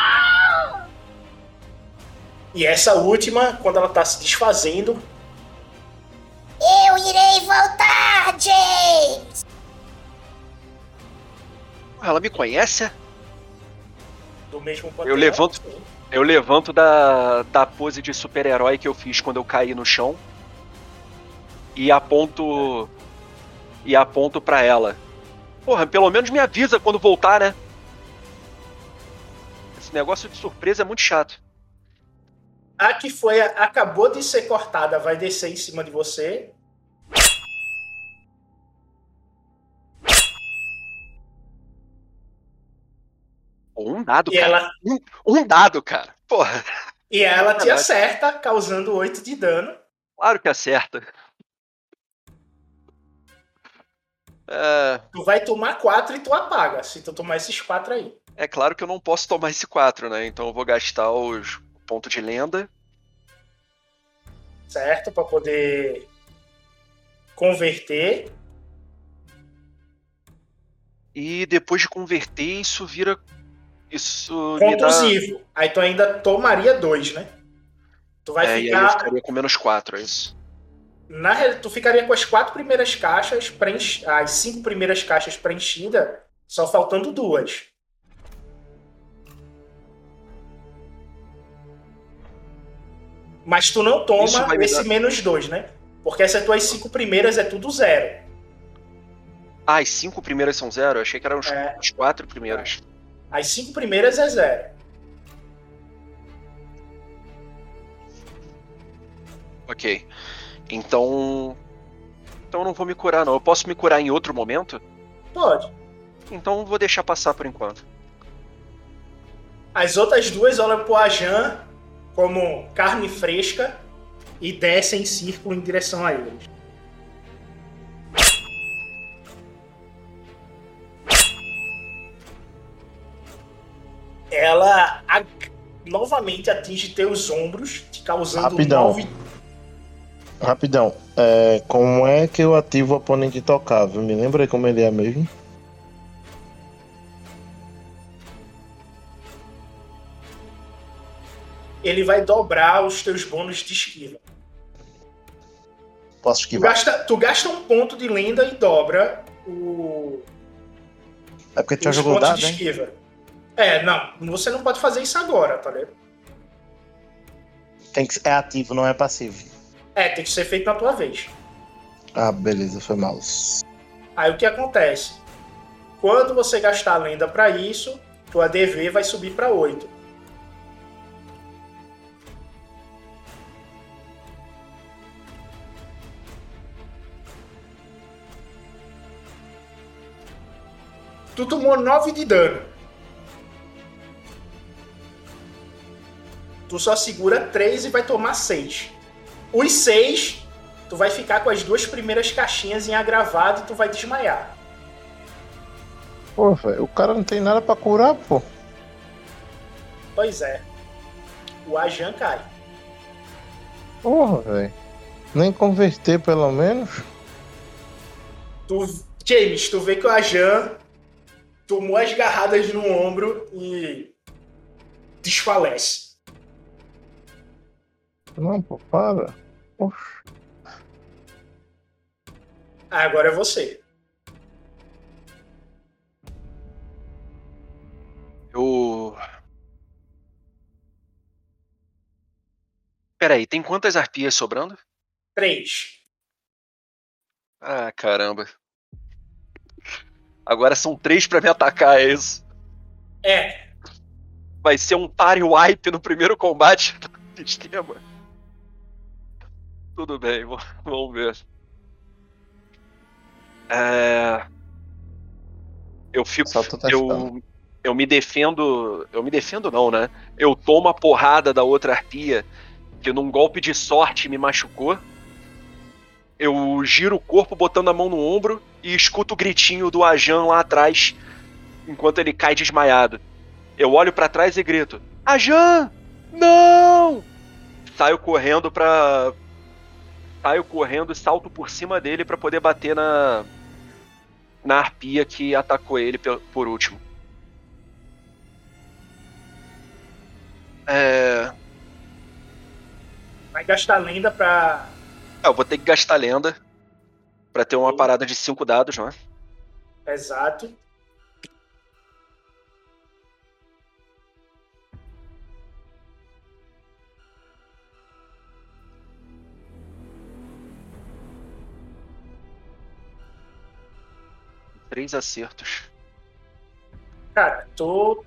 E essa última, quando ela tá se desfazendo, Eu irei voltar, James! Ela me conhece? do mesmo Eu levanto-. Eu levanto da, da pose de super-herói que eu fiz quando eu caí no chão. E aponto. E aponto pra ela. Porra, pelo menos me avisa quando voltar, né? Esse negócio de surpresa é muito chato. A que foi, acabou de ser cortada, vai descer em cima de você. Um dado, E cara. ela, Um, um dado, cara. Porra, e ela te acerta, causando 8 de dano. claro que acerta. É, Tu vai tomar 4 e tu apaga, se tu tomar esses 4 aí. é claro que eu não posso tomar esse 4, né? Então eu vou gastar os pontos de lenda. Certo? Pra poder converter. E depois de converter, isso vira. Isso me dá. Contusivo. Aí tu ainda tomaria 2, né? Tu vai É, e aí eu ficar. ficaria com menos 4, é isso. Na, real- tu ficaria com as quatro primeiras caixas, preench... as cinco primeiras caixas preenchidas, só faltando duas. Mas tu não toma esse dar- menos dois, né? Porque essas tuas cinco primeiras é tudo zero. Ah, as cinco primeiras são zero? Eu achei que eram os, É. os quatro primeiras. As cinco primeiras é zero. Ok. Então. Então eu não vou me curar, não. Eu posso me curar em outro momento? Pode. Então eu vou deixar passar por enquanto. As outras duas olham pro Ajan como carne fresca e descem em círculo em direção a eles. Ela a- novamente atinge teus ombros, te causando Rapidão. nove. Rapidão, é, como é que eu ativo o oponente intocável? Me lembra aí como ele é mesmo? Ele vai dobrar os teus bônus de esquiva. Posso Tu esquivar? gasta, tu gasta um ponto de lenda e dobra o, É porque tu já jogou dado, de esquiva. É, não, você não pode fazer isso agora, tá ligado? Tem que, é ativo, não é passivo. É, tem que ser feito na tua vez. Ah, beleza, foi mal. Aí o que acontece? Quando você gastar a lenda pra isso, tua DV vai subir pra 8. Tu tomou 9 de dano. Tu só segura 3 e vai tomar 6. Os 6, tu vai ficar com as duas primeiras caixinhas em agravado e tu vai desmaiar. Pô, velho, o cara não tem nada pra curar, pô. Pois é. O Ajan cai. Porra, velho. Nem converter, pelo menos. Tu, James, tu vê que o Ajan tomou as garradas no ombro e desfalece. Não, pô, para. Poxa. Agora é você. Eu. Peraí, tem quantas arpias sobrando? Três. Ah, caramba. Agora são três pra me atacar, é isso? É. Vai ser um party wipe no primeiro combate do esquema. Tudo bem, vamos ver. É... Eu fico. Eu, eu me defendo. Eu me defendo, não, né? Eu tomo a porrada da outra arpia, que num golpe de sorte me machucou. Eu giro o corpo botando a mão no ombro e escuto o gritinho do Ajan lá atrás, enquanto ele cai desmaiado. Eu olho pra trás e grito: Ajan! Não! Saio correndo pra. Saio correndo e salto por cima dele pra poder bater na. Na arpia que atacou ele por último. É. Vai gastar lenda pra. ah, Eu vou ter que gastar lenda pra ter uma parada de 5 dados, não é? Exato. Três acertos. Cara, tu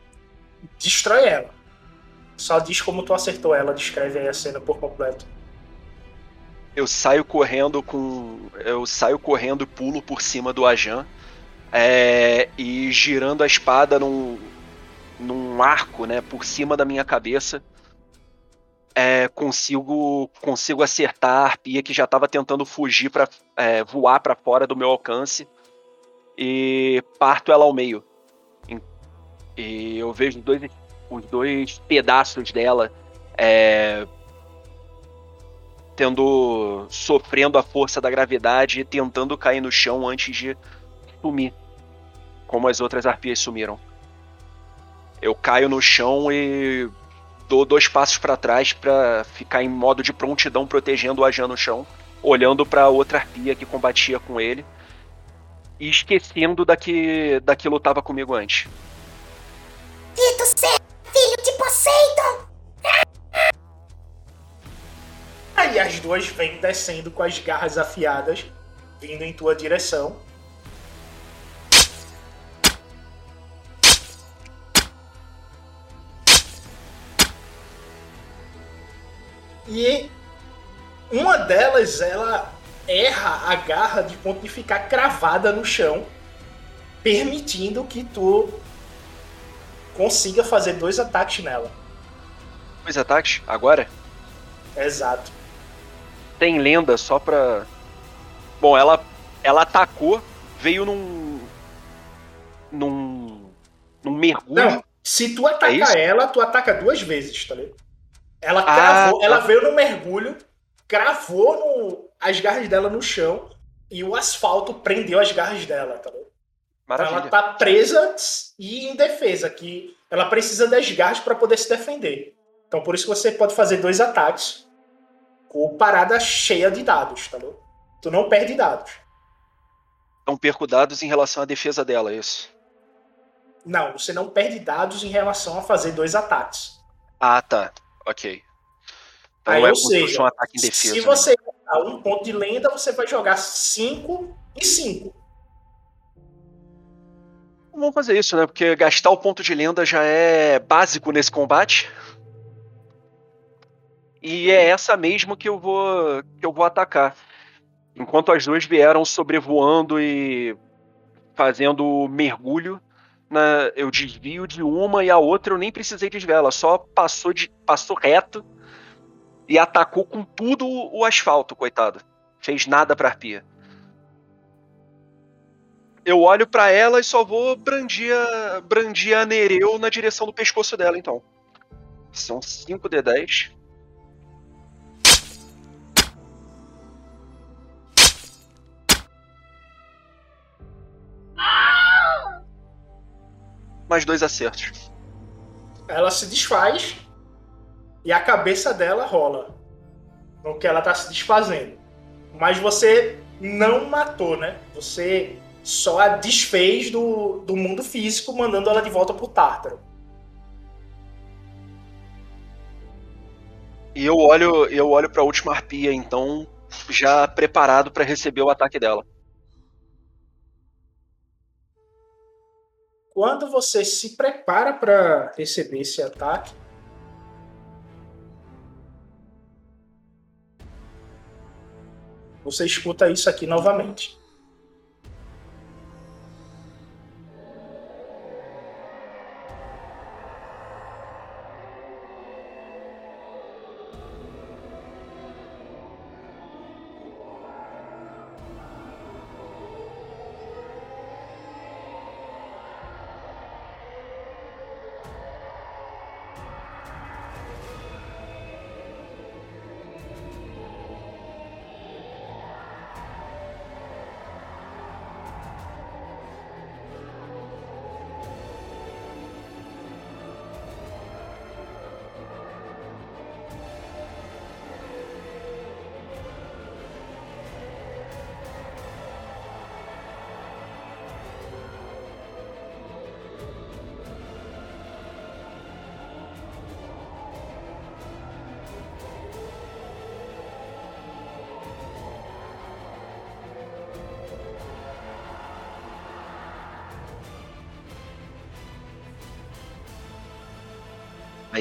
destrói ela. Só diz como tu acertou ela, descreve aí a cena por completo. Eu saio correndo com. Eu saio correndo e pulo por cima do Ajan. é, e girando a espada num, num arco, né, por cima da minha cabeça. É, consigo consigo acertar a arpia que já estava tentando fugir para voar para fora do meu alcance e parto ela ao meio. E eu vejo dois, os dois pedaços dela é, tendo sofrendo a força da gravidade e tentando cair no chão antes de sumir, como as outras arpias sumiram. Eu caio no chão e dou dois passos para trás para ficar em modo de prontidão protegendo o Ajan no chão, olhando para outra arpia que combatia com ele e esquecendo da que, da que lutava comigo antes. Dito ser filho de Poseidon! Aí as duas vêm descendo com as garras afiadas, vindo em tua direção. E uma delas, ela erra a garra de ponto de ficar cravada no chão, permitindo que tu consiga fazer dois ataques nela. Dois ataques? Agora? Exato. Tem lenda só pra. Bom, ela, ela atacou, veio num. num. num mergulho. Não, se tu atacar isso? ela, tu ataca duas vezes, tá ligado? Ela Ah, cravou, tá. ela veio no mergulho, cravou no- as garras dela no chão e o asfalto prendeu as garras dela, tá? Então Maravilha. ela tá presa e indefesa, que ela precisa das garras pra poder se defender. Então por isso você pode fazer dois ataques com parada cheia de dados, tá ligado? Tu não perde dados. Então perco dados em relação à defesa dela, é isso. Não, você não perde dados em relação a fazer dois ataques. Ah, tá. Ok. Então Aí, é ou seja, um ataque. Se né? você a um ponto de lenda, você vai jogar 5 e 5. Vamos fazer isso, né? Porque gastar o ponto de lenda já é básico nesse combate. E é essa mesmo que eu vou que eu vou atacar. Enquanto as duas vieram sobrevoando e fazendo mergulho, na, eu desvio de uma e a outra eu nem precisei desviar, ela só passou de passou reto e atacou com tudo o asfalto, coitado. Fez nada pra arpia. Eu olho pra ela e só vou brandir a, brandir a Nereu na direção do pescoço dela, então. São 5 de 10. Mais dois acertos. Ela se desfaz e a cabeça dela rola no que ela tá se desfazendo. Mas você não matou, né? Você só a desfez do, do mundo físico, mandando ela de volta pro Tártaro. E eu olho, eu olho para a última arpia, então, já preparado para receber o ataque dela. Quando você se prepara para receber esse ataque, você escuta isso aqui novamente.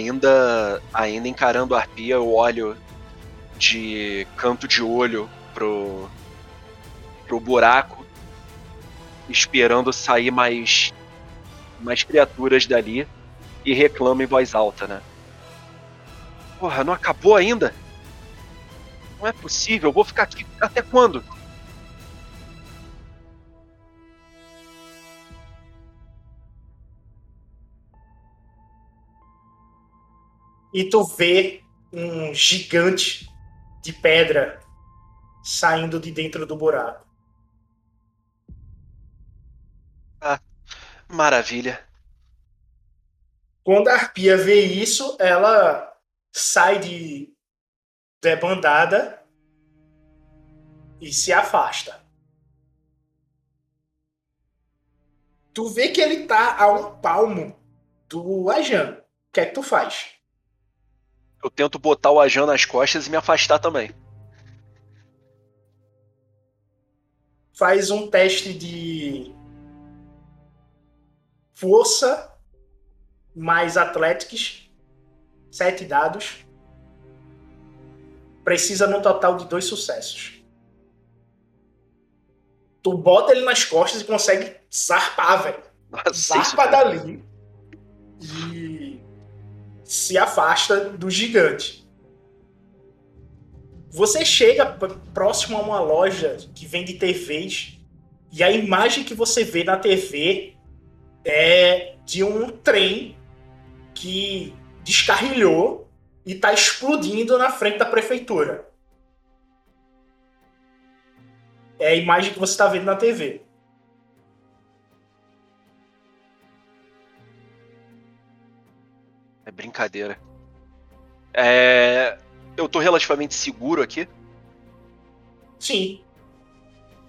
Ainda, ainda encarando a arpia, eu olho de canto de olho pro, pro buraco, esperando sair mais, mais criaturas dali e reclamo em voz alta, né? Porra, não acabou ainda? Não é possível, eu vou ficar aqui até quando? E tu vê um gigante de pedra saindo de dentro do buraco. Maravilha. Quando a arpia vê isso, ela sai de debandada e se afasta. Tu vê que ele tá a um palmo do Ajan. O que é que tu faz? Eu tento botar o Ajan nas costas e me afastar também. Faz um teste de força mais atléticos. Sete dados. Precisa no total de dois sucessos. Tu bota ele nas costas e consegue zarpar, velho. Zarpa dali. E se afasta do gigante. Você chega próximo a uma loja que vende TVs e a imagem que você vê na TV é de um trem que descarrilhou e está explodindo na frente da prefeitura. É a imagem que você está vendo na TV. É brincadeira. É... Eu tô relativamente seguro aqui, Sim,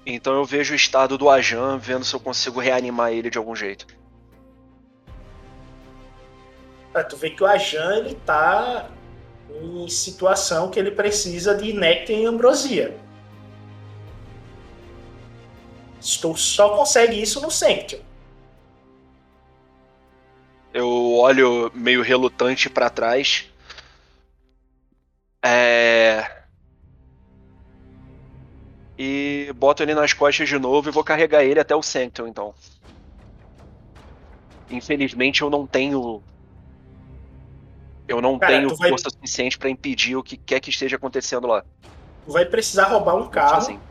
então eu vejo o estado do Ajan, vendo se eu consigo reanimar ele de algum jeito. Ah, tu vê que o Ajan ele tá em situação que ele precisa de néctar e ambrosia. Tu só consegue isso no Sanction. Olho meio relutante pra trás. É. E boto ele nas costas de novo e vou carregar ele até o Sanctum, então. Infelizmente eu não tenho. Eu não Cara, tenho vai- força suficiente pra impedir o que quer que esteja acontecendo lá. Tu vai precisar roubar um carro Sozinho.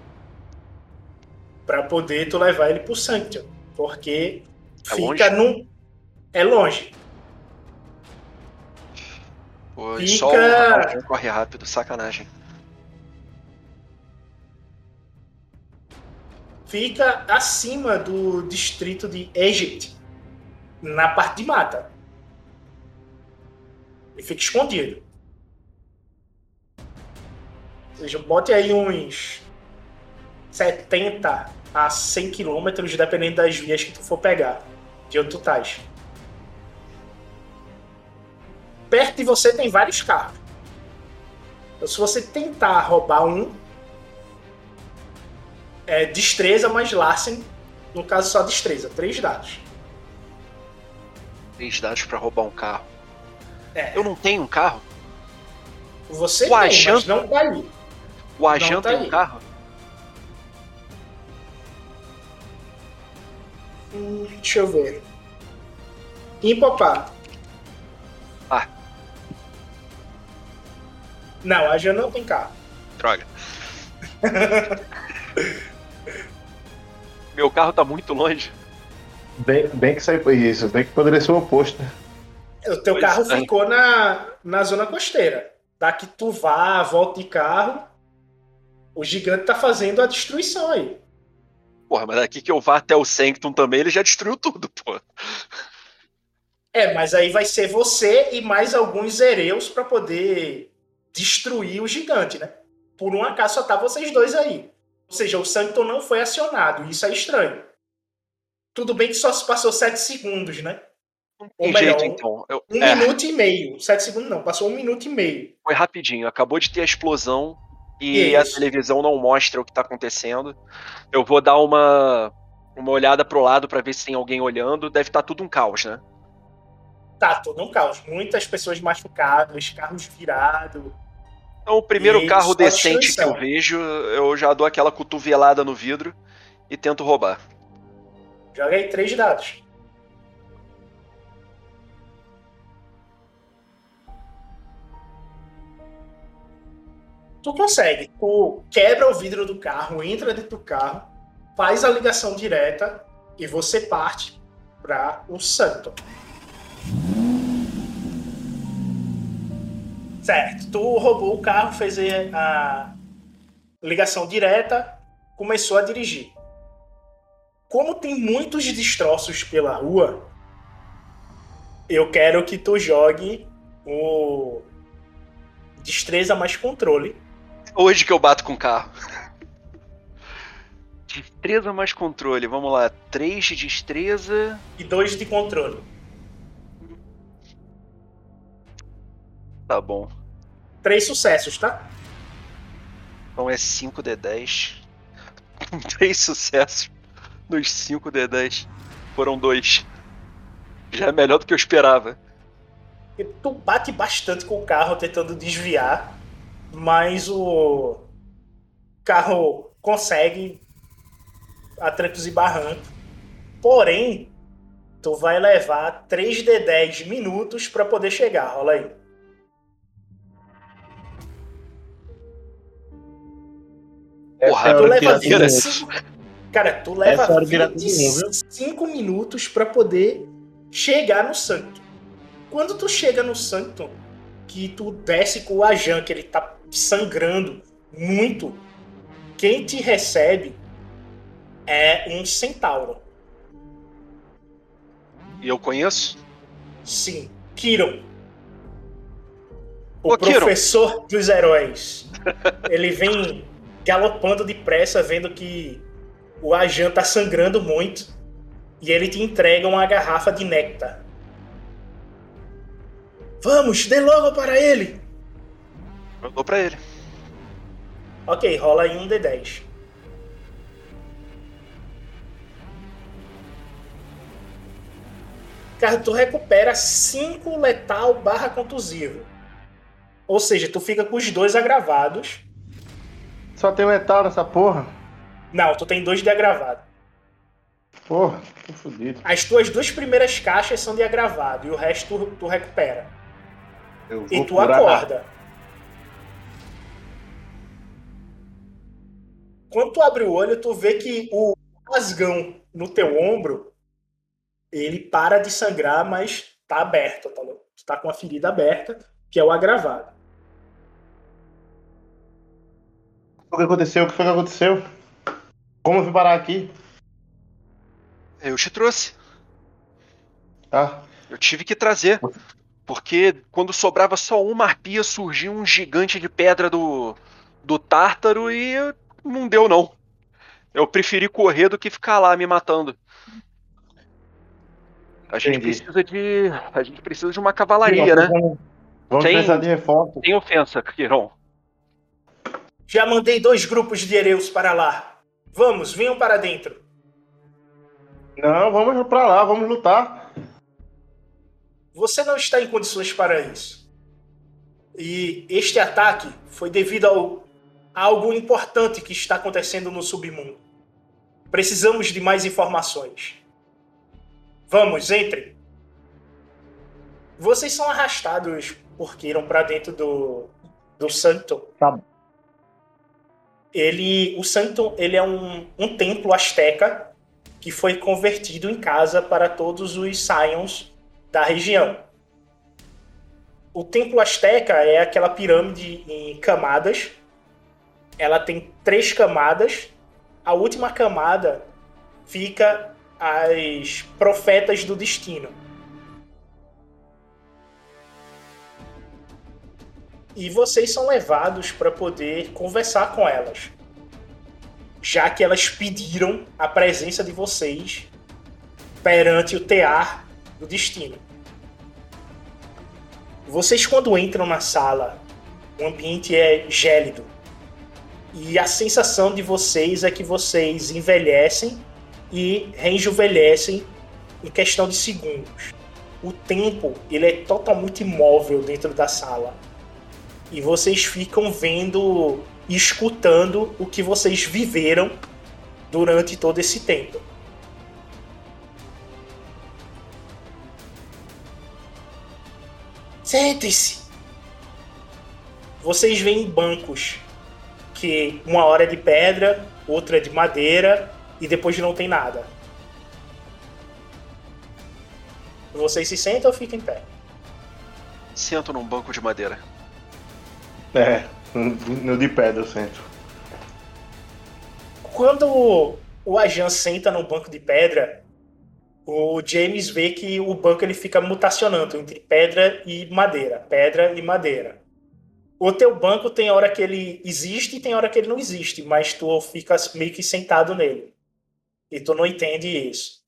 pra poder tu levar ele pro Sanction. Porque É fica longe? num. É longe. Pô, Fica- Só o corre rápido, sacanagem. Fica acima do distrito de Egypt. Na parte de mata. E fica escondido. Ou seja, bote aí uns 70 a 100 quilômetros, dependendo das vias que tu for pegar. De onde tu estás. Perto de você tem vários carros. Então, se você tentar roubar um, é destreza mais Larsen. No caso, só destreza. Três dados. Três dados pra roubar um carro. É. Eu não tenho um carro? Você O tem, agente- não tá aí. O Ajan tá tem aí. um carro? Hum, deixa eu ver. Impopar. Não, a Jean não tem carro. Droga. Meu carro tá muito longe. Bem, bem que sai isso, bem que poderia ser o oposto. né? O teu Pois carro é. ficou na, na zona costeira. Daqui tu vá, volta de carro. O gigante tá fazendo a destruição aí. Porra, mas daqui que eu vá até o Sanctum também, ele já destruiu tudo, pô. É, mas aí vai ser você e mais alguns Ereus pra poder destruir o gigante, né? Por um acaso só tá vocês dois aí. Ou seja, o Sancton não foi acionado. Isso é estranho. Tudo bem que só se passou 7 segundos, né? Ou Tem melhor, jeito, então. Eu- Um é, minuto e meio. 7 segundos não, passou um minuto e meio. foi rapidinho. Acabou de ter a explosão e a Isso. televisão não mostra o que tá acontecendo. Eu vou dar uma, uma olhada pro lado pra ver se tem alguém olhando. Deve estar tudo um caos, né? Tá, todo um caos. Muitas pessoas machucadas, carros virados. Então, o primeiro carro decente que eu vejo, eu já dou aquela cotovelada no vidro e tento roubar. Joga aí três dados. Tu consegue. Tu quebra o vidro do carro, entra dentro do carro, faz a ligação direta e você parte para o Santo. Certo. Tu roubou o carro, fez a ligação direta, começou a dirigir. Como tem muitos destroços pela rua, eu quero que tu jogue o destreza mais controle. Hoje que eu bato com o carro. Destreza mais controle, vamos lá. 3 de destreza. e dois de controle. Tá bom. Três sucessos, tá? Então é 5d10. Três sucessos nos 5d10. Foram dois. Já é melhor do que eu esperava. E tu bate bastante com o carro tentando desviar, mas o carro consegue a trancos e barrancos. Porém, tu vai levar 3d10 minutos pra poder chegar. Rola aí. Porra, é a Tu leva tira. 25... Cara, tu leva Essa hora que ela tem um, viu? 25 minutos pra poder chegar no Santo. Quando tu chega no Santo, que tu desce com o Ajan, que ele tá sangrando muito, quem te recebe é um centauro. E eu conheço? Sim, Kiron. O Ô, Kiron. professor dos heróis. Ele vem galopando depressa, vendo que o Ajan tá sangrando muito. E ele te entrega uma garrafa de néctar. Vamos, dê logo para ele! Eu dou pra ele. Ok, rola aí um D10. Cara, tu recupera 5 letal barra contusivo. Ou seja, tu fica com os dois agravados. Só tem letal nessa porra. Não, tu tem dois de agravado. Porra, tô fudido. As tuas duas primeiras caixas são de agravado e o resto tu, tu recupera. Eu E vou tu curar. acorda. Quando tu abre o olho, tu vê que o rasgão no teu ombro ele para de sangrar, mas tá aberto, tá? Tu tá com a ferida aberta, que é o agravado. O que aconteceu? O que foi que aconteceu? Como eu fui parar aqui? Eu te trouxe. Ah, Eu tive que trazer. Porque quando sobrava só uma arpia, surgia um gigante de pedra do, do Tártaro e não deu, não. Eu preferi correr do que ficar lá me matando. A gente Entendi. precisa de. A gente precisa de uma cavalaria, né? Vamos, vamos Tem- precisar de reforço. Sem ofensa, Kiron. Já mandei dois grupos de Ereus para lá. Vamos, venham para dentro. Não, vamos pra lá, vamos lutar. Você não está em condições para isso. E este ataque foi devido ao, a algo importante que está acontecendo no submundo. Precisamos de mais informações. Vamos, entrem. Vocês são arrastados por Kiron para dentro do, do Santo. Tá. Ele, o Santo, ele é um, um templo asteca que foi convertido em casa para todos os Scions da região. O templo asteca é aquela pirâmide em camadas. Ela tem três camadas. A última camada fica as profetas do destino. E vocês são levados para poder conversar com elas, já que elas pediram a presença de vocês perante o tear do destino. Vocês, quando entram na sala, o ambiente é gélido. E a sensação de vocês é que vocês envelhecem e rejuvenescem em questão de segundos. O tempo ele é totalmente imóvel dentro da sala. E vocês ficam vendo e escutando o que vocês viveram durante todo esse tempo. Sentem-se. Vocês veem bancos que uma hora é de pedra, outra é de madeira e depois não tem nada. Vocês se sentam ou ficam em pé? Sento num banco de madeira. É, no de pedra eu sento. Quando o Ajan senta no banco de pedra, o James vê que o banco ele fica mutacionando entre pedra e madeira, pedra e madeira. O teu banco tem hora que ele existe e tem hora que ele não existe, mas tu fica meio que sentado nele. E tu não entende isso.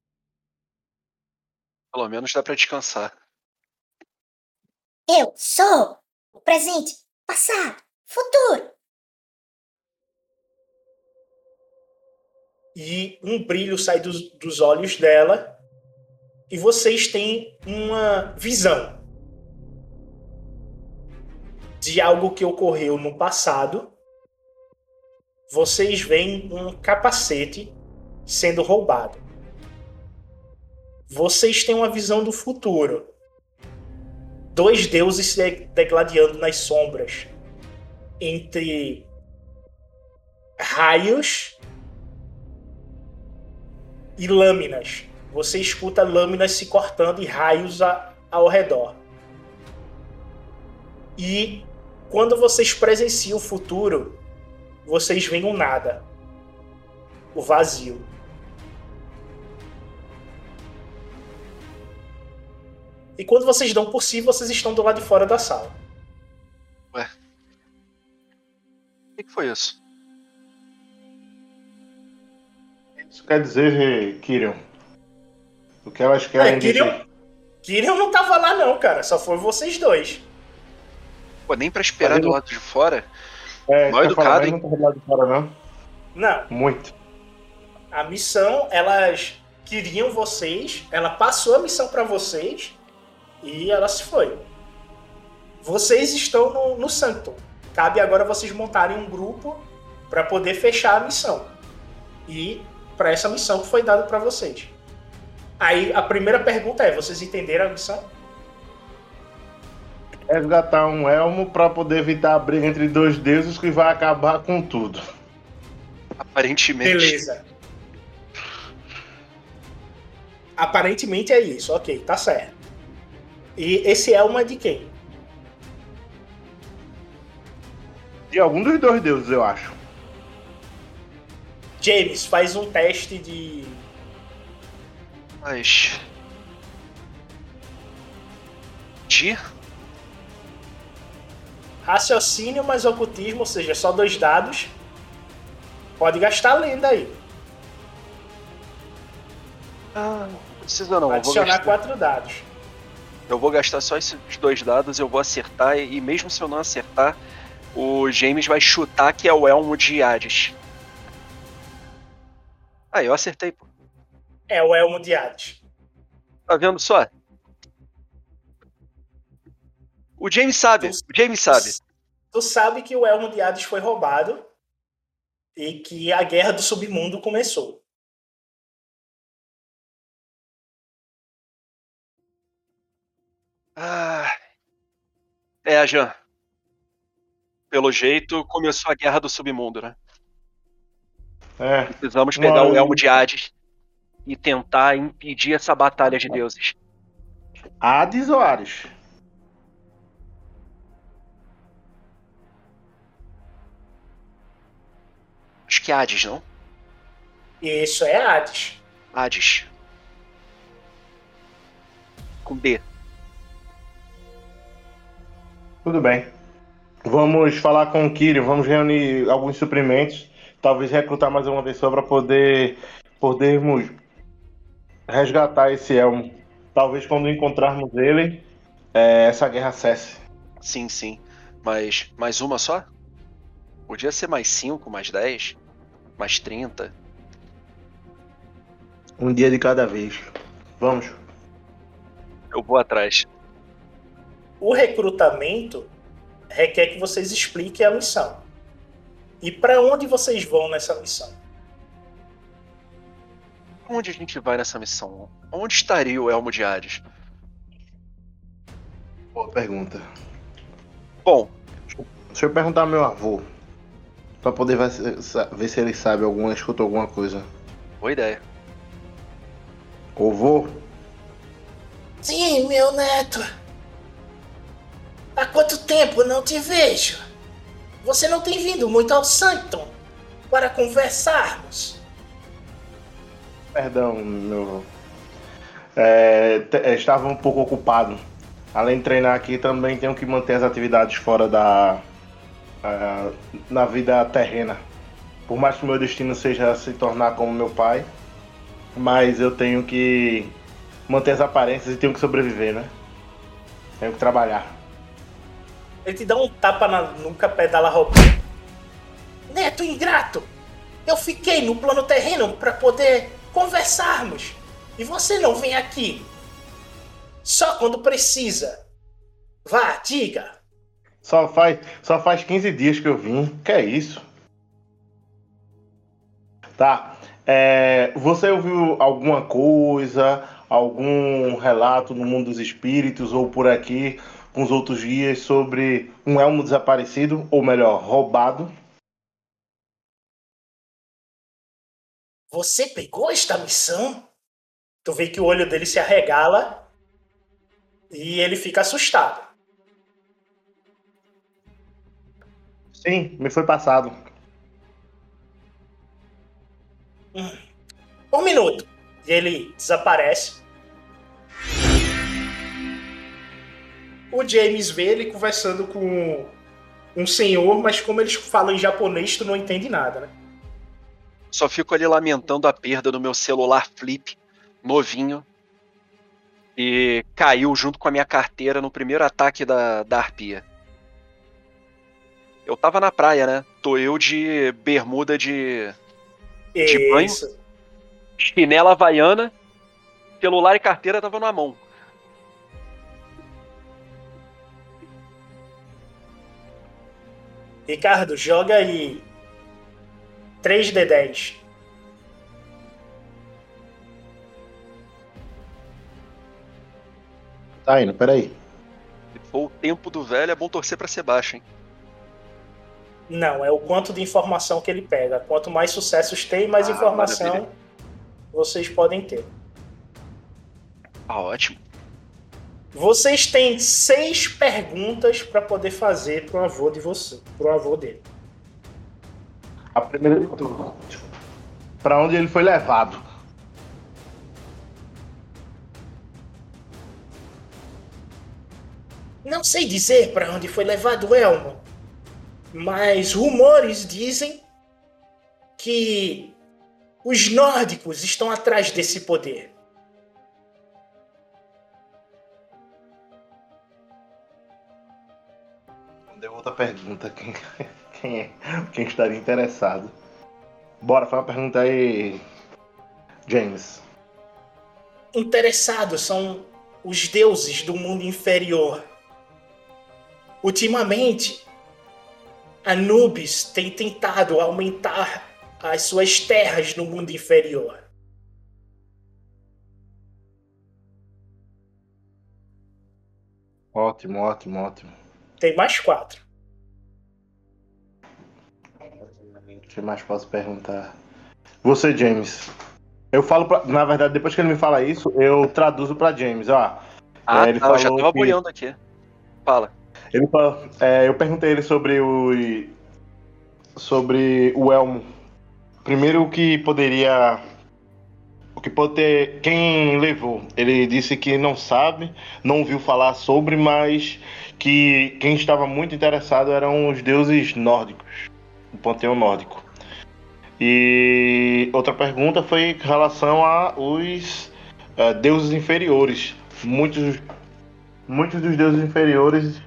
Pelo menos dá pra descansar. Eu sou o presente, passado, futuro. e um brilho sai dos, dos olhos dela e vocês têm uma visão de algo que ocorreu no passado. Vocês veem um capacete sendo roubado. Vocês têm uma visão do futuro. Dois deuses se degladiando nas sombras entre raios e lâminas. Você escuta lâminas se cortando e raios a- ao redor. E quando vocês presenciam o futuro, vocês veem um nada. O vazio. E quando vocês dão por si, vocês estão do lado de fora da sala. O que, que foi isso? Isso quer dizer, Kirion, o que elas querem É, Kirion- dizer. Kirion não tava lá não, cara. Só foi vocês dois. Pô, nem pra esperar do lado de fora. É, Mal educado, hein? não tá do lado de fora, não. Não, Muito. a missão, elas queriam vocês, ela passou a missão pra vocês e ela se foi. Vocês estão no, no Sanctum. Cabe agora vocês montarem um grupo pra poder fechar a missão. E pra essa missão que foi dada pra vocês. Aí a primeira pergunta é: vocês entenderam a missão? Resgatar um elmo pra poder evitar a briga entre dois deuses que vai acabar com tudo. Aparentemente. Beleza. Aparentemente é isso, ok, tá certo. E esse elmo é de quem? De algum dos dois deuses, eu acho. James, faz um teste de. Mas. De? Raciocínio mais ocultismo, ou seja, só dois dados. Pode gastar lenda aí. Ah, não precisa não. Adicionar gastar, quatro dados. Eu vou gastar só esses dois dados, eu vou acertar, e, mesmo se eu não acertar, o James vai chutar que é o Elmo de Hades. Ah, eu acertei, pô. É o elmo de Hades. Tá vendo só? O James sabe, o James sabe. Tu sabe que o elmo de Hades foi roubado e que a guerra do submundo começou. Ah. É, Jean. Pelo jeito, começou a guerra do submundo, né? É. Precisamos pegar Mas- o Elmo de Hades e tentar impedir essa batalha de deuses. Hades ou Ares? Acho que é Hades, não? E isso é Hades. Hades. Com D. Tudo bem. Vamos falar com o Kyrian, vamos reunir alguns suprimentos, talvez recrutar mais uma pessoa para poder podermos resgatar esse elmo. Talvez quando encontrarmos ele, é, essa guerra cesse. Sim, sim. Mas mais uma só? Podia ser mais 5, mais 10, mais 30. Um dia de cada vez. Vamos. Eu vou atrás. O recrutamento requer que vocês expliquem a missão. E para onde vocês vão nessa missão? Onde a gente vai nessa missão? Onde estaria o Elmo de Hades? Boa pergunta. Bom, Deixa eu perguntar ao meu avô. Pra poder ver se, ver se ele sabe alguma, escutou alguma coisa. boa ideia. Ô vô, Sim, meu neto. Há quanto tempo não te vejo? Você não tem vindo muito ao Sanctum para conversarmos. perdão, meu. É, estava um pouco ocupado. Além de treinar aqui, também tenho que manter as atividades fora da. ah, na vida terrena. Por mais que meu destino seja se tornar como meu pai, mas eu tenho que manter as aparências e tenho que sobreviver, né? Tenho que trabalhar. Ele te dá um tapa na nuca, pedala roupa. Neto ingrato! Eu fiquei no plano terreno para poder conversarmos. E você não vem aqui. Só quando precisa. Vá, diga. Só faz, só faz 15 dias que eu vim. Que é isso? Tá. É, você ouviu alguma coisa, algum relato no mundo dos espíritos ou por aqui com os outros guias sobre um elmo desaparecido, ou melhor, roubado? Você pegou esta missão? Tu vê que o olho dele se arregala e ele fica assustado. Sim, me foi passado. Um minuto. E ele desaparece. O James vê ele conversando com um senhor, mas como eles falam em japonês, tu não entende nada, né? Só fico ali lamentando a perda do meu celular flip, novinho. E caiu junto com a minha carteira no primeiro ataque da, da arpia. Eu tava na praia, né? Tô eu de bermuda de. De banho? Chinela havaiana, celular e carteira tava na mão. Ricardo, joga aí 3D10. Tá indo, peraí. Se for o tempo do velho, é bom torcer pra ser baixo, hein? Não, é o quanto de informação que ele pega. Quanto mais sucessos tem, mais Ah, informação maravilha. vocês podem ter. Ah, ótimo. Vocês têm seis perguntas para poder fazer pro avô de você, pro avô dele. A primeira de tudo. Pra onde ele foi levado? Não sei dizer para onde foi levado o elmo, mas rumores dizem que os nórdicos estão atrás desse poder. Pergunta. Quem, quem, é, quem estaria interessado? Bora, faz uma pergunta aí, James. Interessados são os deuses do mundo inferior. Ultimamente, Anubis tem tentado aumentar as suas terras no mundo inferior. Ótimo, ótimo, ótimo. Tem mais quatro. Que mais posso perguntar? Você, James. Eu falo, pra, na verdade, depois que ele me fala isso, eu traduzo pra James. Ó, Ah, É, ele tá, eu já falou tava que- boiando aqui. Fala. ele fala, é, eu perguntei ele sobre o sobre o elmo. Primeiro, o que poderia, o que pode ter, quem levou? Ele disse que não sabe, não ouviu falar sobre, mas que quem estava muito interessado eram os deuses nórdicos, o panteão nórdico. E outra pergunta foi em relação a os eh, deuses inferiores. Muitos, muitos dos deuses inferiores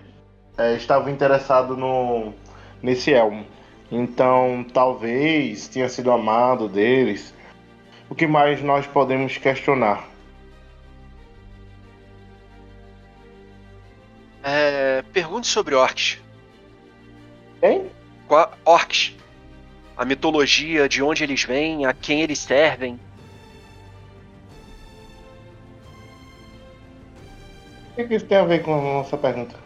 eh, estavam interessados no nesse elmo. Então, talvez tenha sido amado deles. O que mais nós podemos questionar? É, pergunte sobre orcs. Quem? Qua- Orcs. A mitologia, de onde eles vêm, a quem eles servem. O que que isso tem a ver com a nossa pergunta?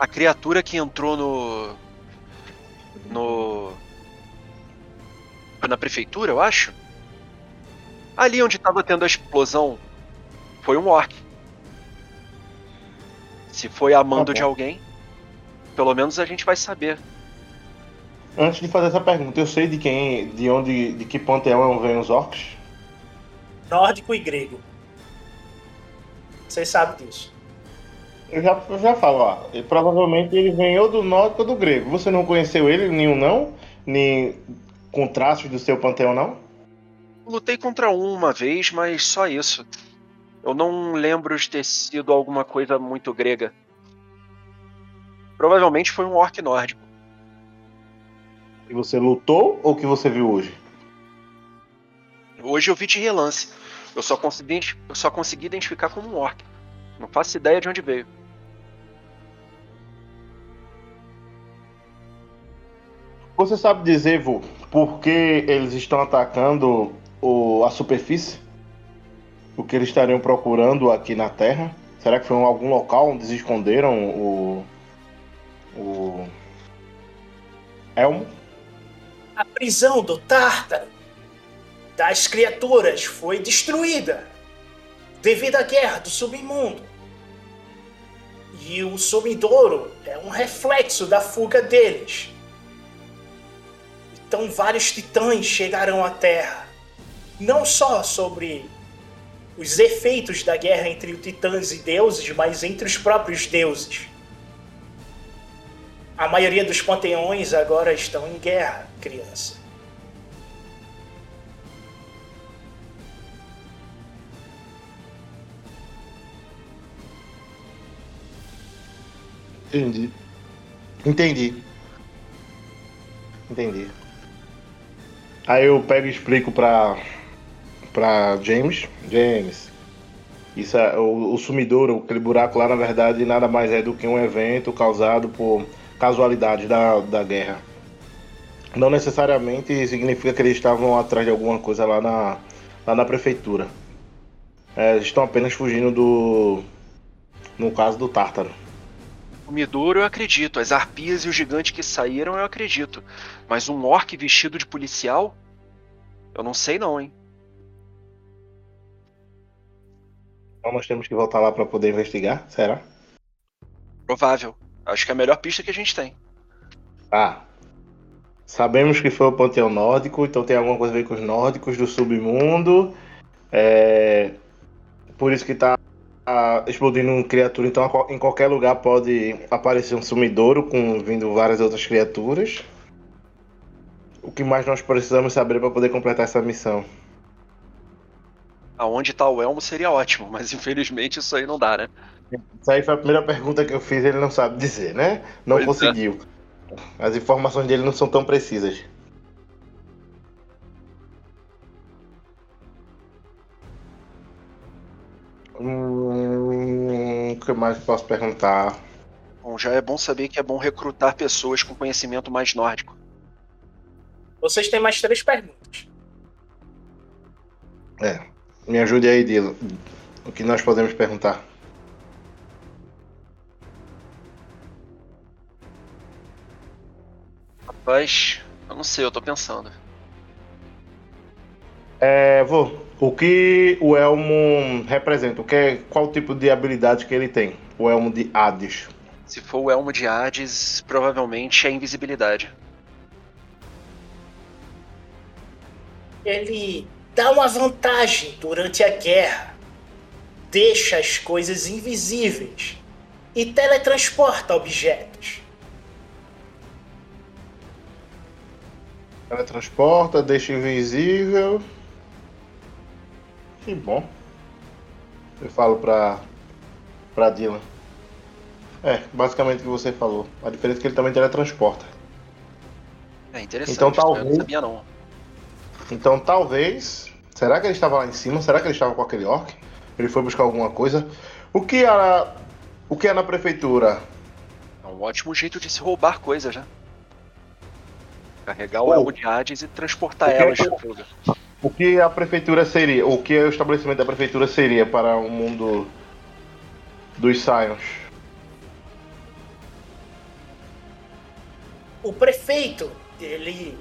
A criatura que entrou no. No. Na prefeitura, eu acho. Ali onde tava tendo a explosão, foi um orc. Se foi amando Tá bom. de alguém, pelo menos a gente vai saber. Antes de fazer essa pergunta, eu sei de quem, de onde, de que panteão vêm os orcs? Nórdico e grego. Vocês sabem disso. Eu já, eu já falo, ó. e provavelmente ele vem ou do nórdico ou do grego. Você não conheceu ele, nenhum não? Nem com traços do seu panteão, não? Lutei contra um uma vez, mas só isso. Eu não lembro de ter sido alguma coisa muito grega. Provavelmente foi um orc nórdico. E você lutou ou que você viu hoje? Hoje eu vi de relance. Eu só consegui, eu só consegui identificar como um orc. Não faço ideia de onde veio. Você sabe dizer, Vô, por que eles estão atacando o, a superfície? O que eles estariam procurando aqui na Terra? Será que foi em algum local onde eles esconderam o. o. Elmo? A prisão do Tártaro das criaturas foi destruída devido à guerra do submundo. E o sumidouro é um reflexo da fuga deles. Então vários titãs chegarão à Terra, não só sobre os efeitos da guerra entre titãs e deuses, mas entre os próprios deuses. A maioria dos panteões agora estão em guerra, criança. Entendi. Entendi. Entendi. Aí eu pego e explico pra, pra James. James, isso é, o, o sumidouro, aquele buraco lá, na verdade, nada mais é do que um evento causado por casualidades da, da guerra. Não necessariamente significa que eles estavam atrás de alguma coisa lá na, lá na prefeitura. É, eles estão apenas fugindo do. No caso do Tártaro. O Midoro eu acredito, as arpias e o gigante que saíram eu acredito. Mas um orc vestido de policial? Eu não sei não, hein? Então nós temos que voltar lá para poder investigar, será? Provável. Acho que é a melhor pista que a gente tem. Ah. Sabemos que foi o panteão nórdico, então tem alguma coisa a ver com os nórdicos do submundo. É... Por isso que tá ah, explodindo uma criatura, então em qualquer lugar pode aparecer um sumidouro com vindo várias outras criaturas. O que mais nós precisamos saber para poder completar essa missão? Aonde tá o elmo seria ótimo, mas infelizmente isso aí não dá, né? Isso aí foi a primeira pergunta que eu fiz, ele não sabe dizer, né? Não Pois é. As informações dele não são tão precisas. Hum, o que mais posso perguntar? Bom, já é bom saber que é bom recrutar pessoas com conhecimento mais nórdico. Vocês têm mais três perguntas. É, me ajude aí, Dilo. O que nós podemos perguntar? Rapaz, eu não sei, eu tô pensando. É, vou. O que o Elmo representa? O que é, qual tipo de habilidade que ele tem? O Elmo de Hades. Se for o elmo de Hades, provavelmente é invisibilidade. Ele dá uma vantagem durante a guerra, deixa as coisas invisíveis e teletransporta objetos. Ela transporta, deixa invisível. Que bom. Eu falo pra, pra Dylan. É, basicamente o que você falou. A diferença é que ele também teletransporta. É interessante. Então? Eu talvez- não sabia não. Então talvez. Será que ele estava lá em cima? Será que ele estava com aquele orc? Ele foi buscar alguma coisa? O que era. O que é na prefeitura? É um ótimo jeito de se roubar coisas, né? Carregar o elmo de Hades e transportar elas lugar. O que a prefeitura seria? O que o estabelecimento da prefeitura seria para o mundo dos Scions? O prefeito, ele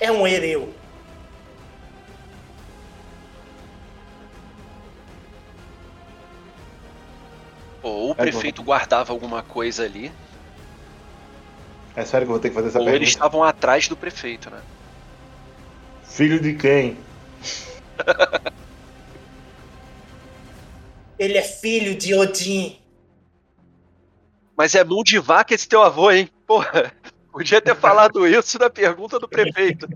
é um hereu. Ou o É, prefeito guardava alguma coisa ali, É sério que eu vou ter que fazer essa ou pergunta? eles estavam atrás do prefeito, né? Filho de quem? Ele é filho de Odin. Mas é mão de vaca esse teu avô, hein? Porra, podia ter falado isso na pergunta do prefeito.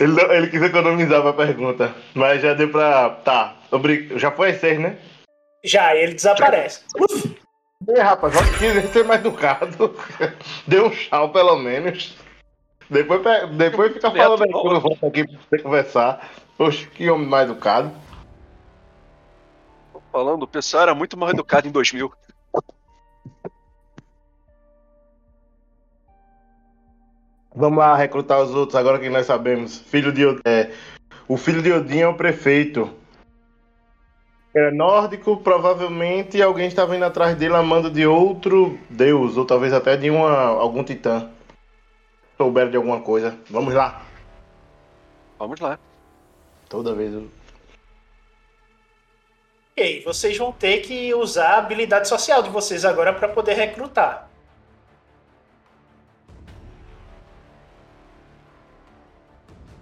Ele, não- ele quis economizar pra pergunta, mas já deu pra. Tá, já foi às seis, né? Já, ele desaparece. Uf, E rapaz, acho que queria ser mais educado. Deu um tchau, pelo menos. Depois, depois fica falando aí quando eu volto aqui pra você conversar. Poxa, que homem mais educado. Tô falando, o pessoal era muito mal educado em 2000. Vamos lá recrutar os outros agora que nós sabemos. Filho de Odin. É, o filho de Odin é o prefeito. É nórdico, provavelmente alguém estava indo atrás dele a mando de outro deus, ou talvez até de uma, algum titã. Souberam de alguma coisa. Vamos lá. Vamos lá. Toda vez eu. ok, vocês vão ter que usar a habilidade social de vocês agora para poder recrutar.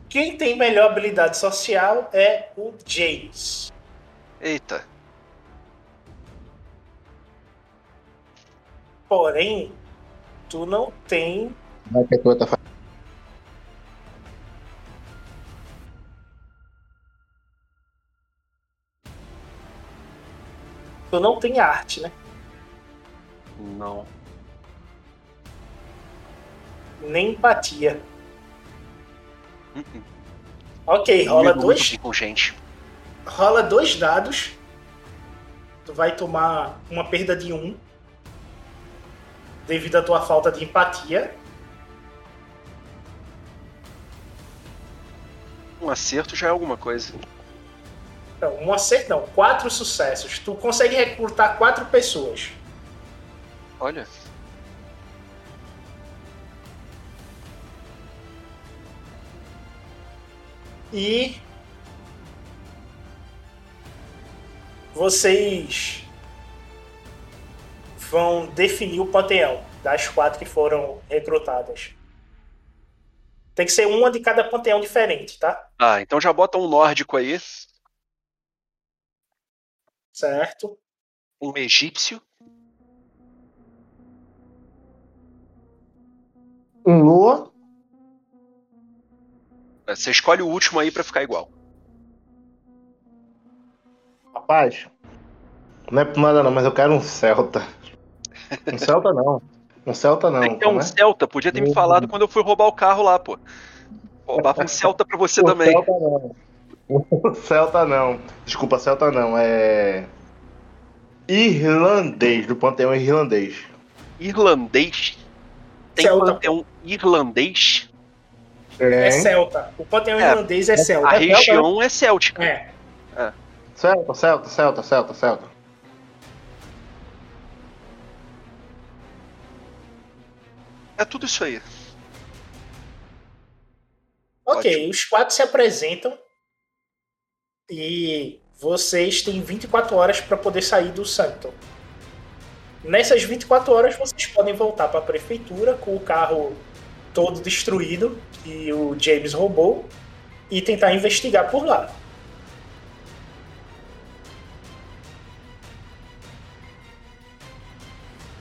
Quem tem melhor habilidade social é o James. Eita, Porém, tu não tem Vai que a tua tá Tu não tem arte, né? Não. Nem empatia. Uh-uh. Ok, Não rola dois. com gente. Rola dois dados. Tu vai tomar uma perda de um. Devido à tua falta de empatia. Um acerto já é alguma coisa. Não, um acerto não. Quatro sucessos. Tu consegue recrutar quatro pessoas. Olha. E vocês vão definir o panteão das quatro que foram recrutadas. Tem que ser uma de cada panteão diferente, tá? Ah, então já bota um nórdico aí, Certo? um egípcio. Um Lua. Você escolhe o último aí pra ficar igual. Rapaz, não é por nada não, mas eu quero um Celta. Um Celta não. Um Celta não. Tem que ter um como é? Celta, podia ter me Uhum. falado quando eu fui roubar o carro lá, pô. Roubava um Celta pra você Um também. Celta não. Um Celta não. Desculpa, Celta não. É. Irlandês, do panteão irlandês. Irlandês? Tem Celta. panteão irlandês? É Tem. celta. O panteão É. irlandês é A celta. região é céltica. É. Celta, Celta, Celta, Celta, Celta. É tudo isso aí. Ok, Ótimo. os quatro se apresentam e vocês têm 24 horas para poder sair do Sanctum. Nessas 24 horas vocês podem voltar para a prefeitura com o carro todo destruído que o James roubou e tentar investigar por lá.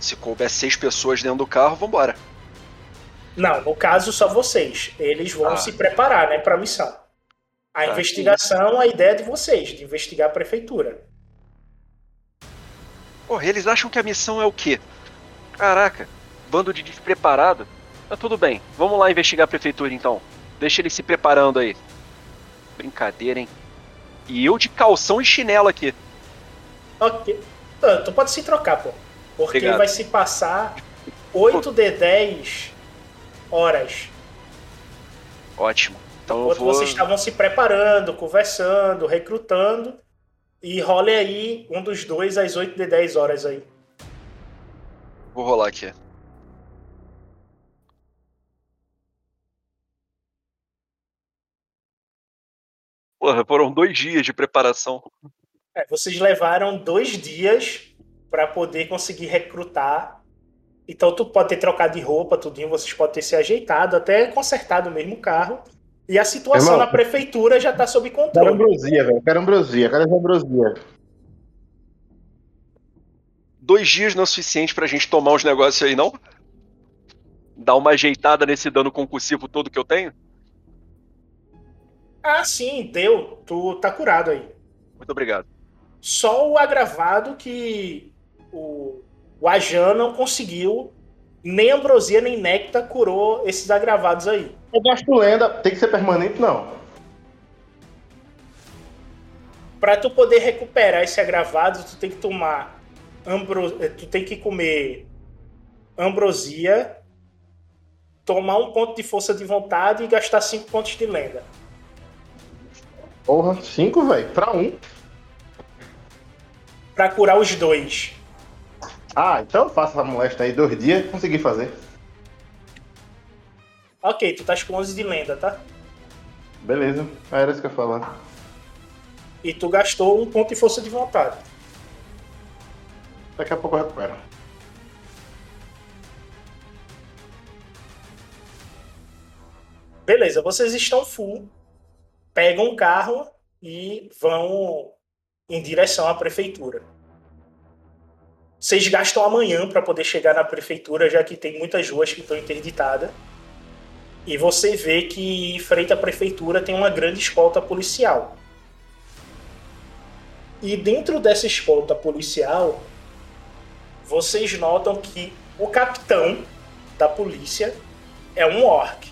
Se couber seis pessoas dentro do carro, vambora. Não, no caso só vocês. Eles vão Ah. se preparar, né, para a missão. A Tá. investigação, a ideia é de vocês, de investigar a prefeitura. Porra, eles acham que a missão é o quê? Caraca, bando de despreparado. Tá tudo bem, vamos lá investigar a prefeitura então. Deixa eles se preparando aí. Brincadeira, hein? E eu de calção e chinelo aqui. Ok. Ah, Tu pode se trocar, pô. Porque Obrigado. vai se passar 8 de 10 horas. Ótimo. Então Enquanto vou. vocês estavam se preparando, conversando, recrutando. E role aí um dos dois às 8 de 10 horas aí. Vou rolar aqui. Porra, foram dois dias de preparação. É, vocês levaram dois dias para poder conseguir recrutar. Então tu pode ter trocado de roupa, tudinho, vocês podem ter se ajeitado, até consertado mesmo o carro. E a situação Irmão. na prefeitura já tá sob Quero controle. ambrosia, velho. Quero ambrosia. Quero ambrosia. Dois dias não é suficiente pra gente tomar uns negócios aí, não? Dar uma ajeitada nesse dano concursivo todo que eu tenho? Ah, sim, deu. Tu tá curado aí. Muito obrigado. Só o agravado que o, o Ajan não conseguiu, nem ambrosia nem néctar curou esses agravados aí. Eu gasto lenda. Tem que ser permanente, não. Pra tu poder recuperar esse agravado, tu tem que tomar ambro... eh, tu tem que comer ambrosia, tomar um ponto de força de vontade e gastar cinco pontos de lenda. Porra, cinco, velho. Pra um. Pra curar os dois. Ah, então eu faço essa molesta aí dois dias. Consegui fazer. Ok, tu tá com 11 de lenda, tá? Beleza. Era isso que eu ia falar. E tu gastou um ponto de força de vontade. Daqui a pouco eu recupero. Beleza, vocês estão full, pegam um carro e vão em direção à prefeitura. Vocês gastam amanhã para poder chegar na prefeitura, já que tem muitas ruas que estão interditadas. E você vê que em frente à prefeitura tem uma grande escolta policial. E dentro dessa escolta policial, vocês notam que o capitão da polícia é um orc.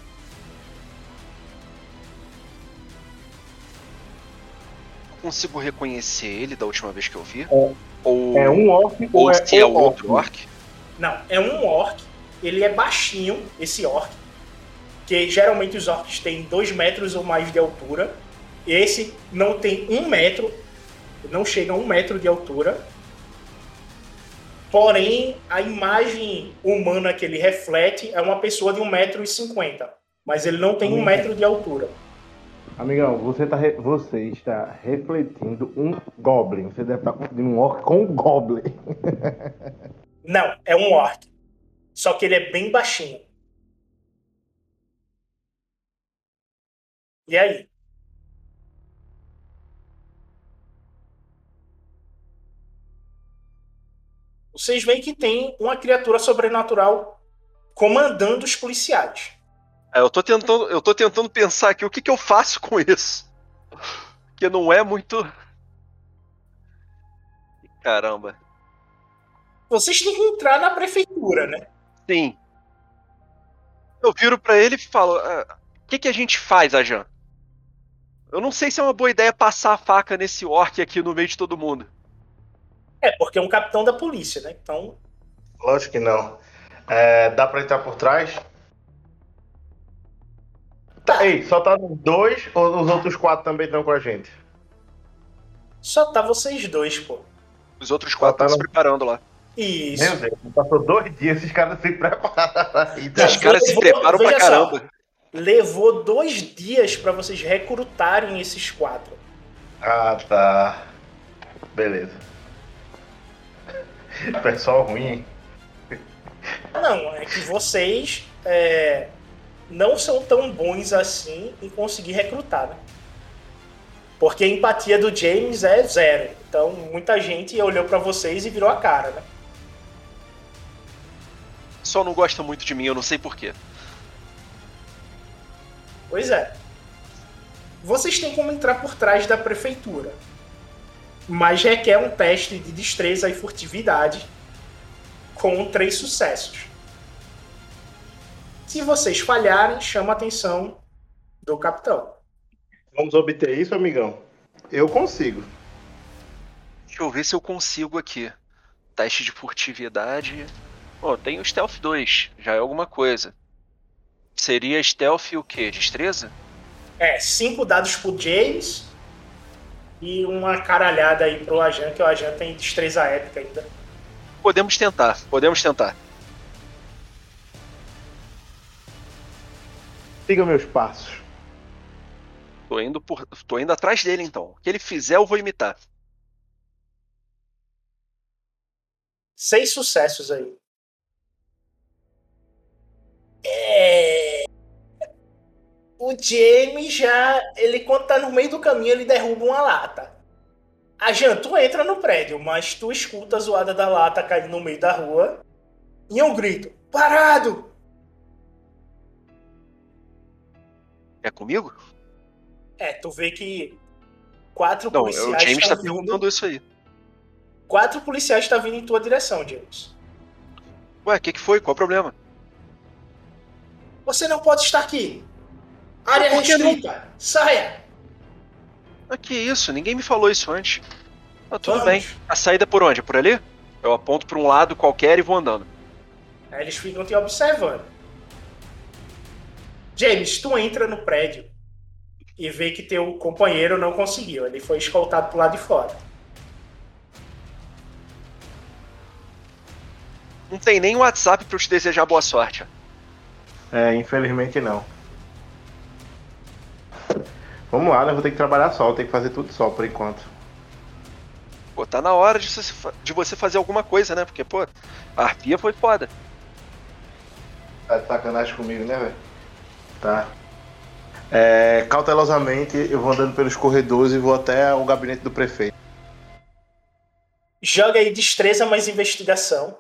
Consigo reconhecer ele da última vez que eu vi? É. Ou, É um orc ou ou, é, se é um outro orc? Não, é um orc. Ele é baixinho, esse orc. Que geralmente os orcs têm 2 metros ou mais de altura. Esse não tem um metro. Não chega a um metro de altura. Porém, a imagem humana que ele reflete é uma pessoa de 1,50m. Mas ele não tem um Hum. metro de altura. Amigão, você, tá re- você está refletindo um Goblin. Você deve estar confundindo um orc com um Goblin. Não, é um orc. Só que ele é bem baixinho. E aí? Vocês veem que tem uma criatura sobrenatural comandando os policiais. É, eu tô tentando, eu tô tentando pensar aqui o que, que eu faço com isso. Porque não é muito. Caramba. Vocês têm que entrar na prefeitura, né? Sim. Eu viro pra ele e falo: "Ah, o que, que a gente faz, Ajan? Eu não sei se é uma boa ideia passar a faca nesse orc aqui no meio de todo mundo. É, porque é um capitão da polícia, né? Então, Lógico que não. É, dá pra entrar por trás? Tá, ei, só tá dois ou os outros quatro também estão com a gente? só tá vocês dois, pô. Os outros quatro tá estão se no- preparando lá. Isso. Meu Deus, passou dois dias esses caras se prepararam. Os caras se preparam pra veja só. caramba. Levou dois dias pra vocês recrutarem esses quatro. Ah, tá. Beleza. Pessoal ruim, hein? Não, é que vocês é, não são tão bons assim em conseguir recrutar, né? Porque a empatia do James é zero. Então, muita gente olhou pra vocês e virou a cara, né? Só não gosta muito de mim, eu não sei porquê. Pois é. Vocês têm como entrar por trás da prefeitura. Mas requer um teste de destreza e furtividade com três sucessos. Se vocês falharem, chama a atenção do capitão. Vamos obter isso, amigão? Eu consigo. Deixa eu ver se eu consigo aqui. Teste de furtividade. Pô, tem o Stealth 2, já é alguma coisa. Seria Stealth o quê? Destreza? É, cinco dados pro James e uma caralhada aí pro Ajan, que o Ajan tem destreza épica ainda. Podemos tentar, podemos tentar. Siga meus passos. Tô indo, por... Tô indo atrás dele então. O que ele fizer, eu vou imitar. Seis sucessos aí. É... O James já. Ele, quando tá no meio do caminho, ele derruba uma lata. A Jan, tu entra no prédio, mas tu escuta a zoada da lata caindo no meio da rua. E um grito: Parado! É comigo? É, tu vê que quatro Não, o policiais James tá estão vindo. perguntando isso aí. Quatro policiais estão vindo em tua direção, James. Ué, o que, que foi? Qual o problema? Você não pode estar aqui. Área que não? restrita. Saia. Ah, que isso? Ninguém me falou isso antes. Ah, tudo Vamos. bem. A saída é por onde? É por ali? Eu aponto pra um lado qualquer e vou andando. Aí eles ficam te observando. James, tu entra no prédio e vê que teu companheiro não conseguiu. Ele foi escoltado pro lado de fora. Não tem nem WhatsApp pra eu te desejar boa sorte. ó. É, infelizmente não. Vamos lá, né? Vou ter que trabalhar só, vou ter que fazer tudo só por enquanto. Pô, tá na hora de você, de você fazer alguma coisa, né? Porque, pô, a arpia foi foda. Tá de sacanagem comigo, né, velho? Tá. É, cautelosamente, eu vou andando pelos corredores e vou até o gabinete do prefeito. Joga aí destreza mais investigação.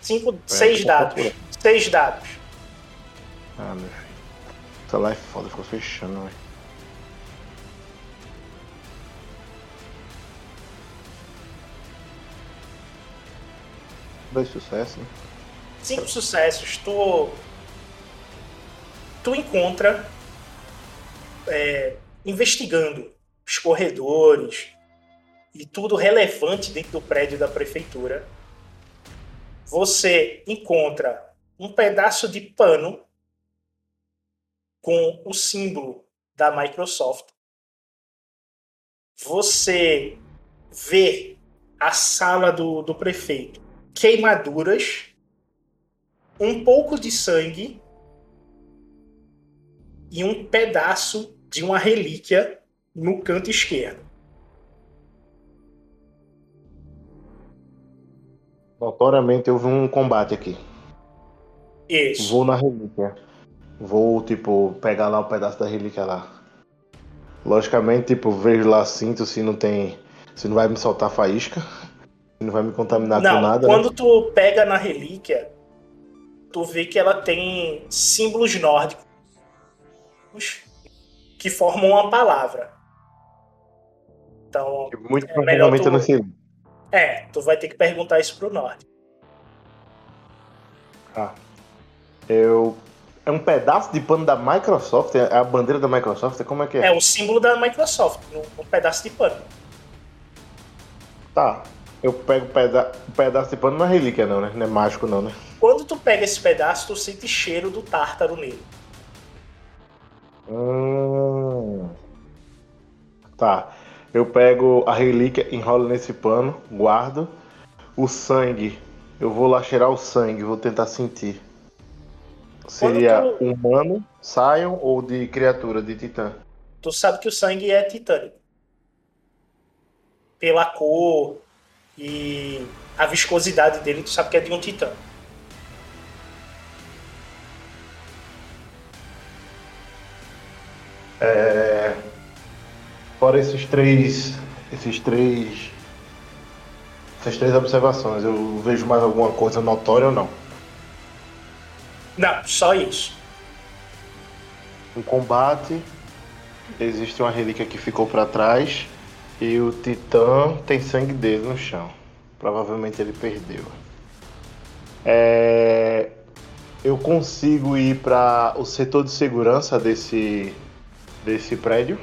Cinco, seis tô dados. procurando. Seis dados. Ah, meu filho. Essa lá é foda, ficou fechando, velho. Dois sucessos, né? Cinco sucessos. Tu. Tu encontra. é, investigando os corredores e tudo relevante dentro do prédio da prefeitura. Você encontra um pedaço de pano com o símbolo da Microsoft. Você vê a sala do, do prefeito queimaduras, um pouco de sangue e um pedaço de uma relíquia no canto esquerdo. Notoriamente houve um combate aqui. Isso. Vou na relíquia. Vou, tipo, pegar lá o pedaço da relíquia lá. Logicamente, tipo, vejo lá, sinto se não tem. Se não vai me soltar faísca. Não vai me contaminar com Não, nada. né? quando tu pega na relíquia, tu vê que ela tem símbolos nórdicos que formam uma palavra. Então, Muito é provavelmente tu- eu não sei. é, tu vai ter que perguntar isso pro norte. Ah. Eu. É um pedaço de pano da Microsoft? É a bandeira da Microsoft? Como é que é? É o símbolo da Microsoft, um, um pedaço de pano. Tá. Eu pego o peda... um pedaço de pano na relíquia, não, né? Não é mágico, não, né? Quando tu pega esse pedaço, tu sente cheiro do tártaro nele. Hum. Tá. Eu pego a relíquia, enrolo nesse pano, guardo. O sangue. Eu vou lá cheirar o sangue, vou tentar sentir. Seria tu- humano, Sion ou de criatura, de titã? Tu sabe que o sangue é titânico. Pela cor e a viscosidade dele, tu sabe que é de um titã. É... Fora esses três. Esses três. Essas três observações, eu vejo mais alguma coisa notória ou não? Não, só isso. Um combate, existe uma relíquia que ficou pra trás e o Titã tem sangue dele no chão. Provavelmente ele perdeu. É, Eu consigo ir para o setor de segurança desse desse prédio.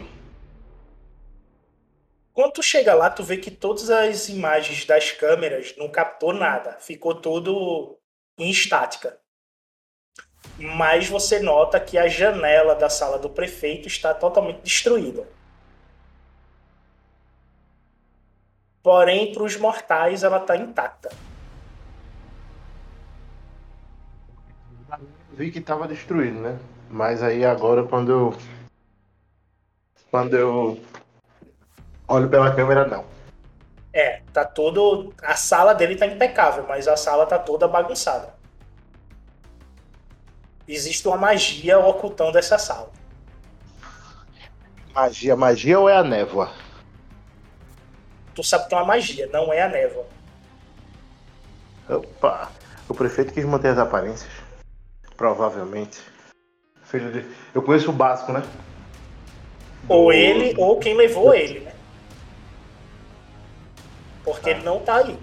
Quando tu chega lá, tu vê que todas as imagens das câmeras não captou nada. Ficou tudo em estática. Mas você nota que a janela da sala do prefeito está totalmente destruída. Porém, para os mortais, ela está intacta. Vi que estava destruído, né? Mas aí agora quando eu quando eu olho pela câmera não. É, tá todo. A sala dele tá impecável, mas a sala tá toda bagunçada. Existe uma magia ocultando essa sala. Magia, magia ou é a névoa? Tu sabe que é uma magia, não é a névoa. Opa, o prefeito quis manter as aparências. Provavelmente. Filho de. Eu conheço o básico, né? Ou Do- ele, ou quem levou ele, né? Porque ele não tá aí.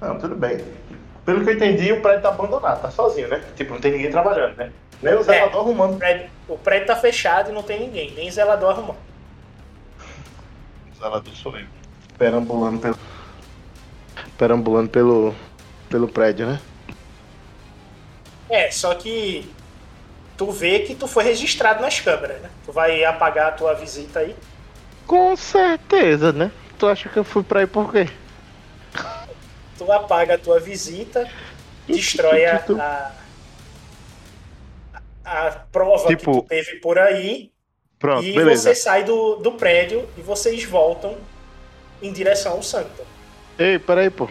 Não, tudo bem. Pelo que eu entendi, o prédio tá abandonado, tá sozinho, né? Tipo, não tem ninguém trabalhando, né? Nem o zelador O arrumando. prédio, o prédio tá fechado e não tem ninguém, nem zelador arrumando. O zelador sou eu. Perambulando pelo. Perambulando pelo. pelo prédio, né? É, só que tu vê que tu foi registrado nas câmeras, né? Tu vai apagar a tua visita aí. Com certeza, né? Tu acha que eu fui pra aí por quê? tu apaga a tua visita, destrói a, a, a prova Tipo, que tu teve por aí Pronto, e beleza. você sai do, do prédio e vocês voltam em direção ao Sanctum. Ei, peraí, pô.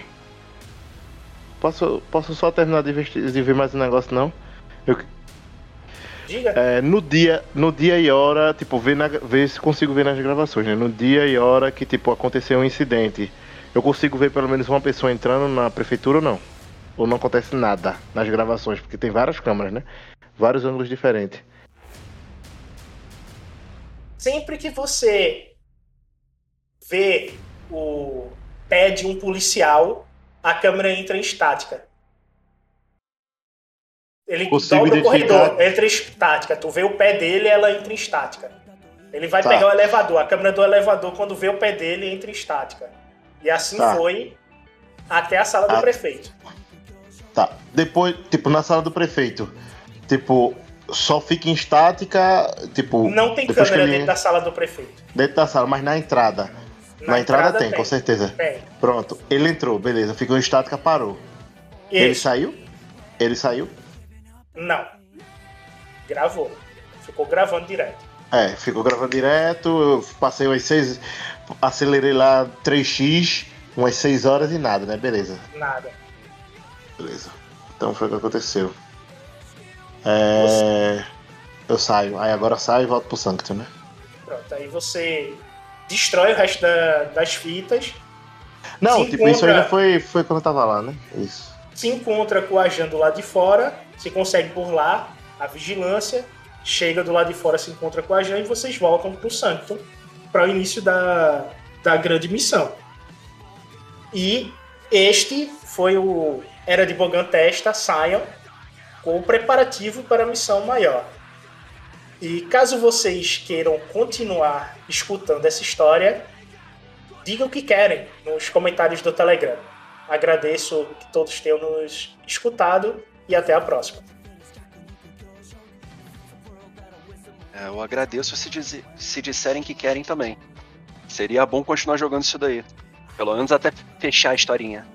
Posso, posso só terminar de, vestir, de ver mais um negócio, não? Eu, Diga. é, no dia, no dia e hora, tipo, ver, na, ver se consigo ver nas gravações, né? No dia e hora que, tipo, aconteceu um incidente, eu consigo ver pelo menos uma pessoa entrando na prefeitura ou não? Ou não acontece nada nas gravações, porque tem várias câmeras, né? Vários ângulos diferentes. Sempre que você vê o pé de um policial, a câmera entra em estática. Ele Possível dobra o corredor, entra em estática. Tu vê o pé dele, ela entra em estática. Ele vai Tá. pegar o elevador. A câmera do elevador, quando vê o pé dele, entra em estática. E assim Tá. foi até a sala do Ah. prefeito. Tá. Depois, tipo, na sala do prefeito, tipo, só fica em estática, tipo. Não tem câmera ele- dentro da sala do prefeito. dentro da sala, mas na entrada. Na, entrada, tem, com certeza. Tem. Pronto. Ele entrou, beleza. Ficou em estática, parou. Ele Isso. saiu? Ele saiu? Não. Gravou. Ficou gravando direto. É, ficou gravando direto. Eu passei umas seis. Acelerei lá 3x, umas 6 horas e nada, né? Beleza. Nada. Beleza. Então foi o que aconteceu. É. Eu saio. Aí agora saio e volto pro Sanctum, né? Pronto. Aí você destrói o resto da- das fitas. Não, tipo, isso encontra- ainda foi, foi quando eu tava lá, né? Isso. se encontra com a Jan do lado de fora, se consegue por lá a vigilância, chega do lado de fora, se encontra com a Jan e vocês voltam pro Sanctum para o início da, da grande missão. E este foi o Era de Bogan Testa, Sion, com o preparativo para a missão maior. E caso vocês queiram continuar escutando essa história, digam o que querem nos comentários do Telegram. Agradeço que todos tenham nos escutado e até a próxima. É, eu agradeço se, dizer- se disserem que querem também. Seria bom continuar jogando isso daí. Pelo menos até fechar a historinha.